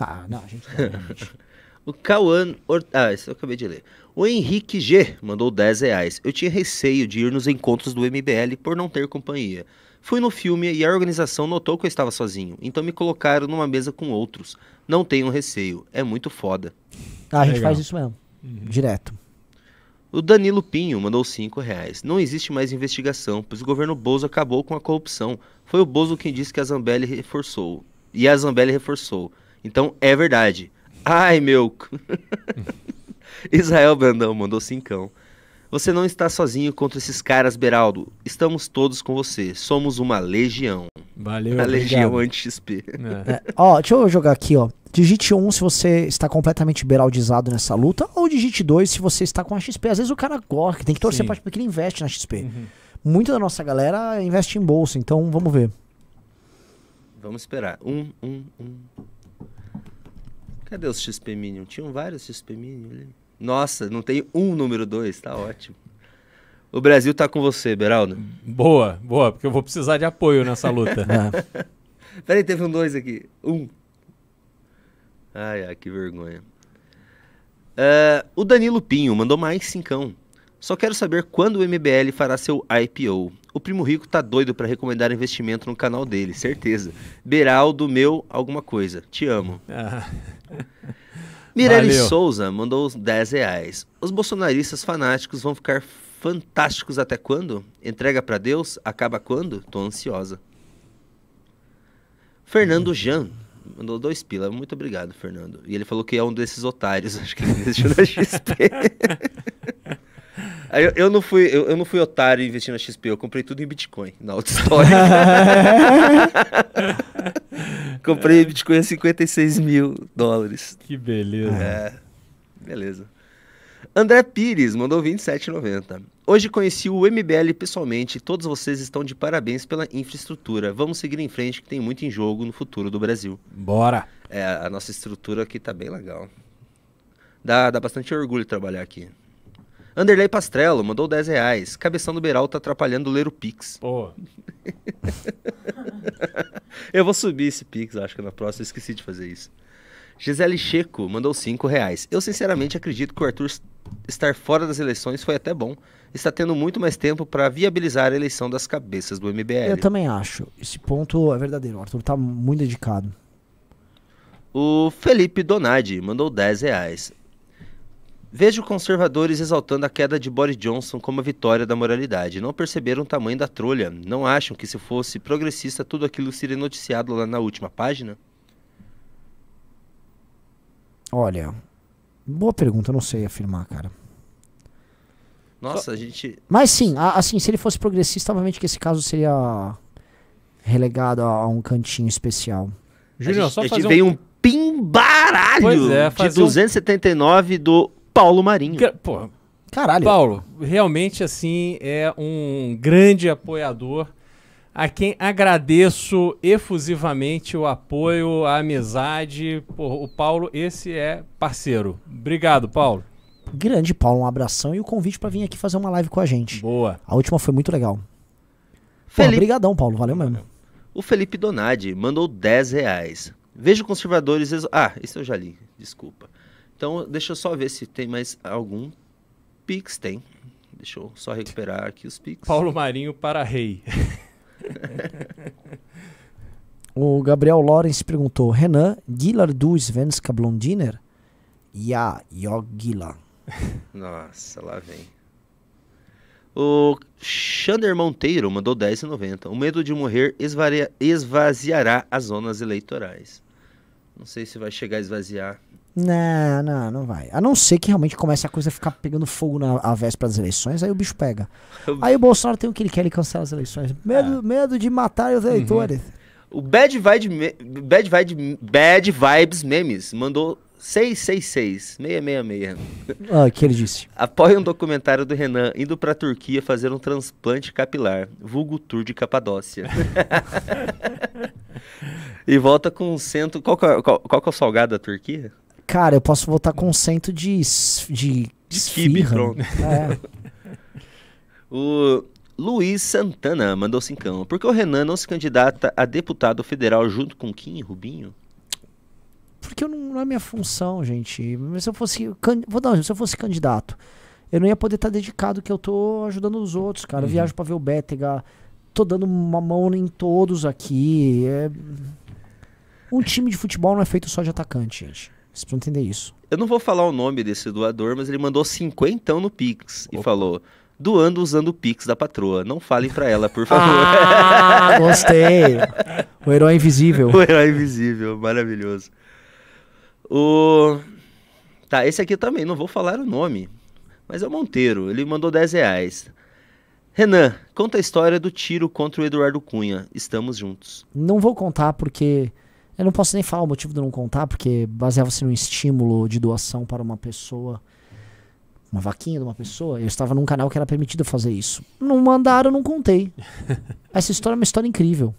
Ah, não, a gente não, realmente. O Cauã. Or... Ah, isso eu acabei de ler. O Henrique G mandou 10 reais. Eu tinha receio de ir nos encontros do MBL por não ter companhia. Fui no filme e a organização notou que eu estava sozinho, então me colocaram numa mesa com outros. Não tenham receio, é muito foda. Ah, a gente Legal. faz isso mesmo. Direto. O Danilo Pinho mandou 5 reais. Não existe mais investigação, pois o governo Bozo acabou com a corrupção. Foi o Bozo quem disse que a Zambelli reforçou. E a Zambelli reforçou. Então é verdade. Ai, meu. Israel Brandão mandou cincão. Você não está sozinho contra esses caras, Beraldo. Estamos todos com você. Somos uma legião. Valeu, a legião anti-XP. É. É, ó, deixa eu jogar aqui, ó. Digite 1 se você está completamente beraldizado nessa luta, ou digite 2 se você está com a XP. Às vezes o cara gosta, tem que torcer pra porque ele investe na XP. Uhum. Muito da nossa galera investe em bolsa, então vamos ver. Vamos esperar. Um, um, um. Cadê os XP Minion? Tinham vários XP Minion ali. Nossa, não tem um número 2, tá ótimo. O Brasil tá com você, Beraldo. Boa, boa, porque eu vou precisar de apoio nessa luta. É. Peraí, teve um 2 aqui. Um. Ai, ai, que vergonha. É, o Danilo Pinho mandou mais cincão. Só quero saber quando o MBL fará seu IPO. O Primo Rico tá doido pra recomendar investimento no canal dele, certeza. Beraldo, meu, alguma coisa. Te amo. Ah, Mirelle. Souza mandou os 10 reais. Os bolsonaristas fanáticos vão ficar fantásticos até quando? Entrega pra Deus? Acaba quando? Tô ansiosa. Fernando Jan mandou dois pila. Muito obrigado, Fernando. E ele falou que é um desses otários. Acho que ele investiu na XP. Aí eu, eu não fui, eu, eu não fui otário investindo na XP, eu comprei tudo em Bitcoin, na outra história. comprei Bitcoin a 56 mil dólares. que beleza. É, beleza. André Pires mandou 27,90. Hoje conheci o MBL pessoalmente todos vocês estão de parabéns pela infraestrutura. Vamos seguir em frente que tem muito em jogo no futuro do Brasil. Bora. É, a nossa estrutura aqui tá bem legal. Dá, dá bastante orgulho trabalhar aqui. Anderley Pastrello mandou 10 reais. Cabeção do Beral tá atrapalhando ler o Pix. Pô, Eu vou subir esse Pix, acho que na próxima. Eu esqueci de fazer isso. Gisele Checo mandou 5 reais. Eu sinceramente acredito que o Arthur estar fora das eleições foi até bom. Está tendo muito mais tempo para viabilizar a eleição das cabeças do MBL. Eu também acho. Esse ponto é verdadeiro. O Arthur tá muito dedicado. O Felipe Donadi mandou 10 reais. Vejo conservadores exaltando a queda de Boris Johnson como a vitória da moralidade. Não perceberam o tamanho da trolha. Não acham que se fosse progressista tudo aquilo seria noticiado lá na última página? Olha, boa pergunta, não sei afirmar, cara. Nossa, a gente. Mas sim, assim, se ele fosse progressista, obviamente que esse caso seria relegado a, um cantinho especial. Júnior, a gente, só a gente fazer um... veio um pimbaralho é, de fazer um- 279 do Paulo Marinho. Que- Pô, Caralho. Paulo, realmente assim é um grande apoiador a quem agradeço efusivamente o apoio, a amizade. Pô, o Paulo, esse é parceiro. Obrigado, Paulo. Grande Paulo, um abração e o convite pra vir aqui fazer uma live com a gente. Boa. A última foi muito legal. Felipe- Obrigadão, Paulo. Valeu mesmo. O Felipe Donadi mandou 10 reais. Vejo conservadores. ex- Ah, isso eu já li, desculpa. Então, deixa eu só ver se tem mais algum. Pix tem. Deixa eu só recuperar aqui os Pix. Paulo Marinho para rei. O Gabriel Lawrence perguntou: Renan, gillar du svenska blondiner? Ja, jag gillar. Nossa, lá vem. O Xander Monteiro mandou 10,90. O medo de morrer esvaria- esvaziará as zonas eleitorais. Não sei se vai chegar a esvaziar. Não, não, não vai. A não ser que realmente comece a coisa a ficar pegando fogo na a véspera das eleições, aí o bicho pega. Aí o Bolsonaro tem o que ele quer, ele cancela as eleições. Medo, medo de matar os eleitores. O Bad, Vibe, Bad, Vibe, Bad Vibes Memes mandou 666, 666. Ah, que ele disse. Apoia um documentário do Renan indo pra Turquia fazer um transplante capilar, vulgo tour de Capadócia. e volta com um cento. Qual, é- qual, qual que é o salgado da Turquia? Cara, eu posso voltar com cento de. de. De pronto. É. O Luiz Santana mandou cincão. Por que o Renan não se candidata a deputado federal junto com Kim e Rubinho? Porque eu não, não é minha função, gente. Mas se eu fosse. Vou dar um exemplo, se eu fosse candidato, eu não ia poder estar dedicado que eu tô ajudando os outros, cara. Eu Uhum. viajo pra ver o Bétega, tô dando uma mão em todos aqui. é- Um time de futebol não é feito só de atacante, gente. Vocês precisam entender isso. Eu não vou falar o nome desse doador, mas ele mandou cinquentão no Pix e Opa. falou: doando usando o Pix da patroa. Não falem pra ela, por favor. Ah, gostei. o herói invisível. o herói invisível, maravilhoso. O. Tá, esse aqui também, não vou falar o nome. Mas é o Monteiro, ele mandou 10 reais. Renan, conta a história do tiro contra o Eduardo Cunha. Estamos juntos. Não vou contar porque. Eu não posso nem falar o motivo de eu não contar, porque baseava-se num estímulo de doação para uma pessoa. Uma vaquinha de uma pessoa. Eu estava num canal que era permitido fazer isso. Não mandaram, eu não contei. Essa história é uma história incrível.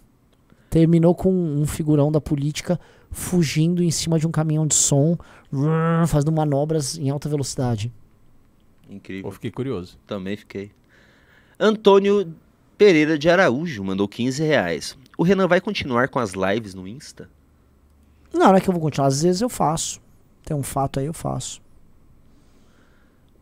Terminou com um figurão da política fugindo em cima de um caminhão de som, fazendo manobras em alta velocidade. Incrível. Pô, fiquei curioso. Também fiquei. Antônio Pereira de Araújo mandou 15 reais. O Renan vai continuar com as lives no Insta? Não, não é que eu vou continuar. Às vezes eu faço. Tem um fato aí, eu faço.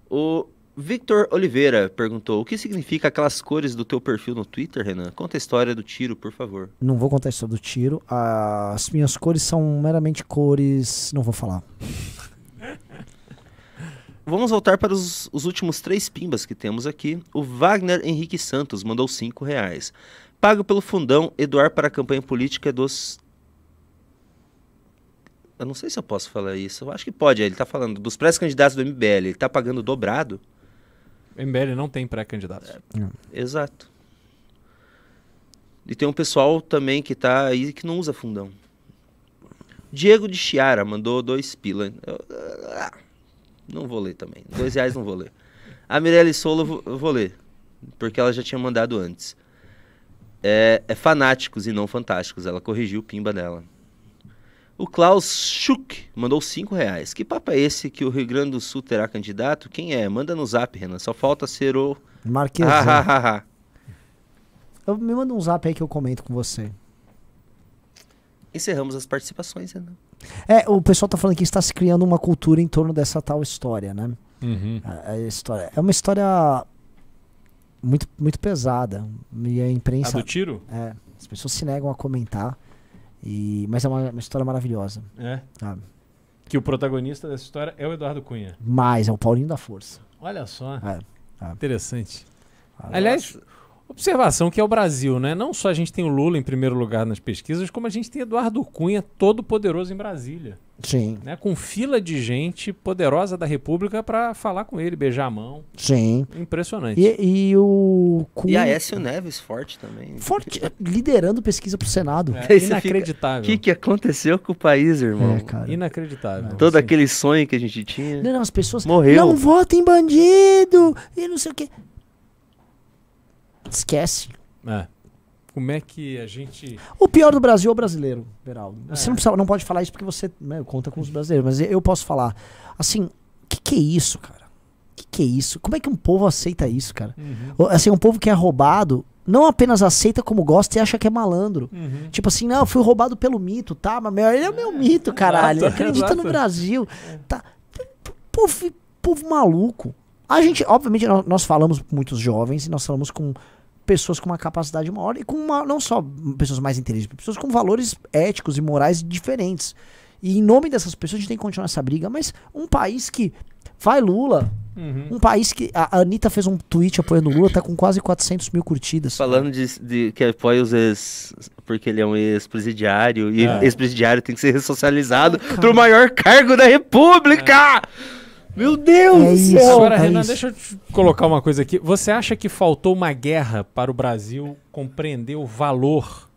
O Victor Oliveira perguntou: o que significa aquelas cores do teu perfil no Twitter, Renan? Conta a história do tiro, por favor. Não vou contar a história do tiro. As minhas cores são meramente cores. Não vou falar. Vamos voltar para os, os últimos três pimbas que temos aqui. O Wagner Henrique Santos mandou 5 reais. Pago pelo fundão Eduar para a campanha política dos. Eu não sei se eu posso falar isso. Eu acho que pode. Ele está falando dos pré-candidatos do MBL. Ele está pagando dobrado. O MBL não tem pré-candidatos. Exato. E tem um pessoal também que tá aí que não usa fundão. Diego de Chiara mandou dois pila. Eu- ah, não vou ler também. Dois reais não vou ler. A Mirelle Solo eu vou- eu vou ler. Porque ela já tinha mandado antes. É, é fanáticos e não fantásticos. Ela corrigiu o pimba dela. O Klaus Schuck mandou cinco reais. Que papo é esse que o Rio Grande do Sul terá candidato? Quem é? Manda no zap, Renan. Só falta ser o. Marquesão. Ah, ah, ah, ah. Eu- me manda um zap aí que eu comento com você. Encerramos as participações, Renan. É, o pessoal tá falando que está se criando uma cultura em torno dessa tal história, né? Uhum. A, a história, é uma história muito, muito pesada. E a A imprensa. do tiro? É, as pessoas se negam a comentar. E, mas é uma, uma história maravilhosa. É. Sabe? Que o protagonista dessa história é o Eduardo Cunha. Mas é o Paulinho da Força. Olha só. É, é. Interessante. Aliás, observação que é o Brasil, né? Não só a gente tem o Lula em primeiro lugar nas pesquisas, como a gente tem Eduardo Cunha todo poderoso em Brasília, Sim, né? Com fila de gente poderosa da República pra falar com ele, beijar a mão. sim. Impressionante. E, e o E Cunha. a Écio Neves forte também. Forte, liderando pesquisa pro Senado. É, inacreditável. O que, que aconteceu com o país, irmão? É, cara. Inacreditável. Todo Sim. aquele sonho que a gente tinha. Não, não, as pessoas. Morreu. Não votem bandido! E não sei o quê. Esquece. É. Como é que a gente. O pior do Brasil é o brasileiro, Beraldo. Você É. não, precisa- não pode falar isso porque você né, conta com os brasileiros, mas eu posso falar. Assim, o que, que é isso, cara? O que, que é isso? Como é que um povo aceita isso, cara? O- Assim, um povo que é roubado não apenas aceita como gosta e acha que é malandro. Uhum. Tipo assim, não, eu fui roubado pelo mito, tá? Mas meu, ele é meu mito, caralho. exato, Acredita no. Brasil. Tá. Povo, povo maluco. A gente, obviamente, nó- nós falamos com muitos jovens e nós falamos com pessoas com uma capacidade maior e com uma, não só pessoas mais inteligentes, pessoas com valores éticos e morais diferentes. E em nome dessas pessoas a gente tem que continuar essa briga, mas um país que vai Lula, Uhum. um país que a Anitta fez um tweet apoiando o Lula, tá com quase 400 mil curtidas. Falando de, de que apoia os ex. Porque ele é um ex-presidiário. E É. ex-presidiário tem que ser ressocializado pro maior cargo da República! Meu Deus! É do isso. céu! Agora, é Renan, isso. deixa eu te colocar uma coisa aqui. Você acha que faltou uma guerra para o Brasil compreender o valor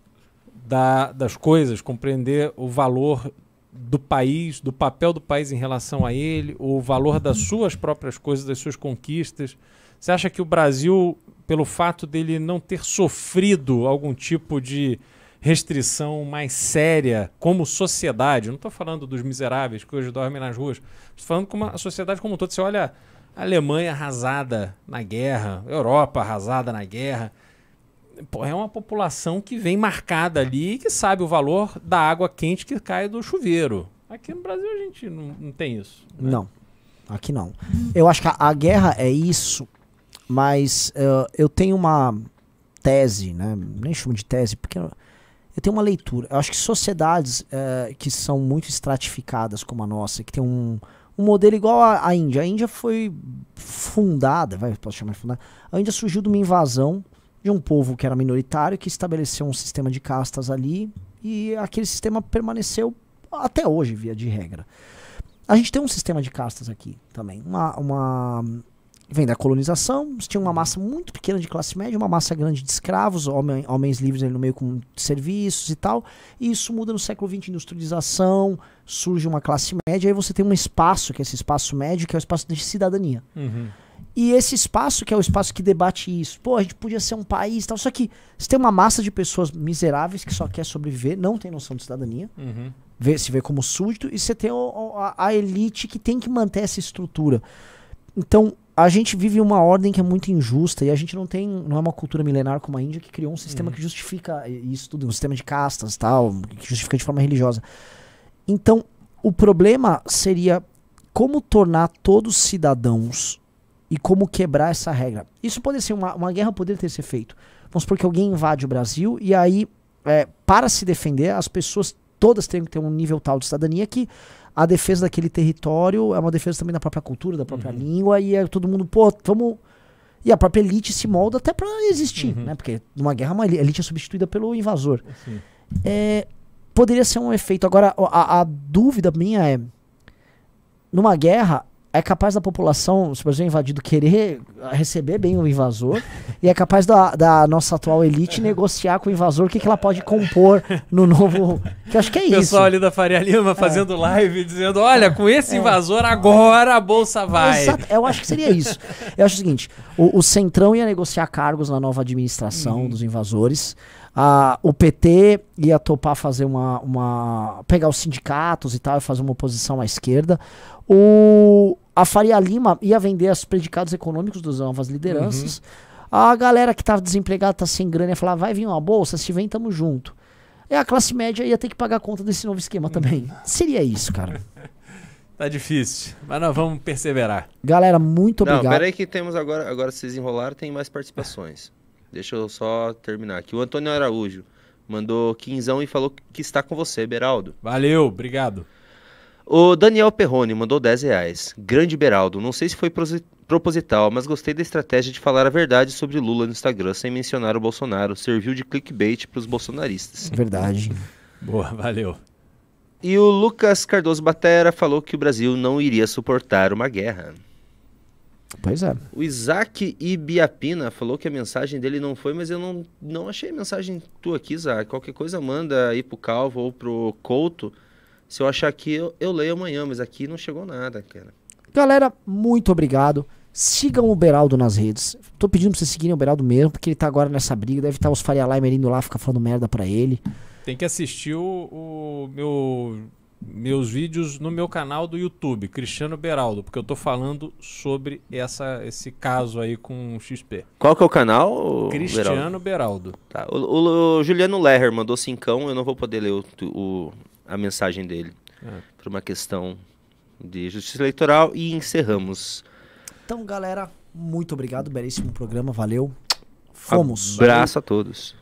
da- das coisas, compreender o valor do país, do papel do país em relação a ele, o valor das suas próprias coisas, das suas conquistas? Você acha que o Brasil, pelo fato dele não ter sofrido algum tipo de restrição mais séria como sociedade, eu não estou falando dos miseráveis que hoje dormem nas ruas, estou falando como a sociedade como um todo. Você olha a Alemanha arrasada na guerra, a Europa arrasada na guerra. Pô, é uma população que vem marcada ali e que sabe o valor da água quente que cai do chuveiro. Aqui no Brasil a gente não, não tem isso. né? Não, aqui não. Eu acho que a, a guerra é isso, mas eh, eu tenho uma tese, né? Nem chamo de tese, porque eu, tenho uma leitura. Eu acho que sociedades eh, que são muito estratificadas como a nossa, que tem um, um modelo igual à, à Índia. A Índia foi fundada, vai, posso chamar de fundada. A Índia surgiu de uma invasão de um povo que era minoritário, que estabeleceu um sistema de castas ali, e aquele sistema permaneceu até hoje, via de regra. A gente tem um sistema de castas aqui também. Uma, uma- Vem da colonização, você tinha uma massa muito pequena de classe média, uma massa grande de escravos, homem- homens livres ali no meio com serviços e tal. E isso muda no século XX, industrialização, surge uma classe média, aí você tem um espaço, que é esse espaço médio, que é o espaço de cidadania. Uhum. E esse espaço, que é o espaço que debate isso, pô, a gente podia ser um país e tal. Só que você tem uma massa de pessoas miseráveis que só quer sobreviver, não tem noção de cidadania Uhum. vê, se vê como súdito, e você tem o- a, a elite que tem que manter essa estrutura. Então, a gente vive uma ordem que é muito injusta e a gente não tem, não é uma cultura milenar como a Índia que criou um sistema que justifica isso tudo, um sistema de castas tal, que justifica de forma religiosa. Então, o problema seria como tornar todos cidadãos e como quebrar essa regra. Isso pode ser uma, uma guerra, poderia ter sido feito. Vamos supor que alguém invade o Brasil e aí, é, para se defender, as pessoas todas têm que ter um nível tal de cidadania que a defesa daquele território é uma defesa também da própria cultura, da própria língua, e é todo mundo, pô, vamos. E a própria elite se molda até pra existir, né? Porque numa guerra uma eli- elite é substituída pelo invasor. Sim. É, poderia ser um efeito. Agora, a, a dúvida minha é: numa guerra, é capaz da população, se o Brasil é invadido, querer receber bem o invasor, e é capaz da, da nossa atual elite negociar com o invasor o que, que ela pode compor no novo. Que eu acho que é O isso. pessoal ali da Faria Lima fazendo live dizendo: olha, com esse invasor agora a bolsa vai. Exato, eu acho que seria isso. Eu acho o seguinte: o, o Centrão ia negociar cargos na nova administração dos invasores. o PT ia topar fazer uma, uma. pegar os sindicatos e tal e fazer uma oposição à esquerda. O, a Faria Lima ia vender os predicados econômicos das novas lideranças. A galera que tava desempregada, tá sem grana, ia falar: vai vir uma bolsa, se vem, tamo junto. E a classe média ia ter que pagar a conta desse novo esquema também. Seria isso, cara. Tá difícil, mas nós vamos perseverar. Galera, muito Não, obrigado. pera aí que temos agora, agora vocês enrolaram, tem mais participações. Deixa eu só terminar aqui. O Antônio Araújo mandou quinzão e falou que está com você, Beraldo. Valeu, obrigado. O Daniel Perrone mandou 10 reais. Grande Beraldo, não sei se foi proposital, mas gostei da estratégia de falar a verdade sobre Lula no Instagram sem mencionar o Bolsonaro. Serviu de clickbait para os bolsonaristas. Verdade. Boa, valeu. E o Lucas Cardoso Batera falou que o Brasil não iria suportar uma guerra. Pois é. O Isaac Ibiapina falou que a mensagem dele não foi, mas eu não, não achei a mensagem tua aqui, Isaac. Qualquer coisa manda aí pro Calvo ou pro Couto. Se eu achar aqui, eu, eu leio amanhã, mas aqui não chegou nada, cara. Galera, muito obrigado. Sigam o Beraldo nas redes. Tô pedindo pra vocês seguirem o Beraldo mesmo, porque ele tá agora nessa briga. Deve estar os Faria Limer indo lá ficar falando merda pra ele. Tem que assistir o, o meu, meus vídeos no meu canal do YouTube, Cristiano Beraldo, porque eu tô falando sobre essa, esse caso aí com o XP. Qual que é o canal? Beraldo? Cristiano Beraldo. Tá, O, o- o Juliano Lerrer mandou cincão, eu não vou poder ler o, o- a mensagem dele. Ah. Por uma questão de justiça eleitoral. E encerramos. Então, galera, muito obrigado. Belíssimo programa. Valeu. Fomos. Abraço a todos.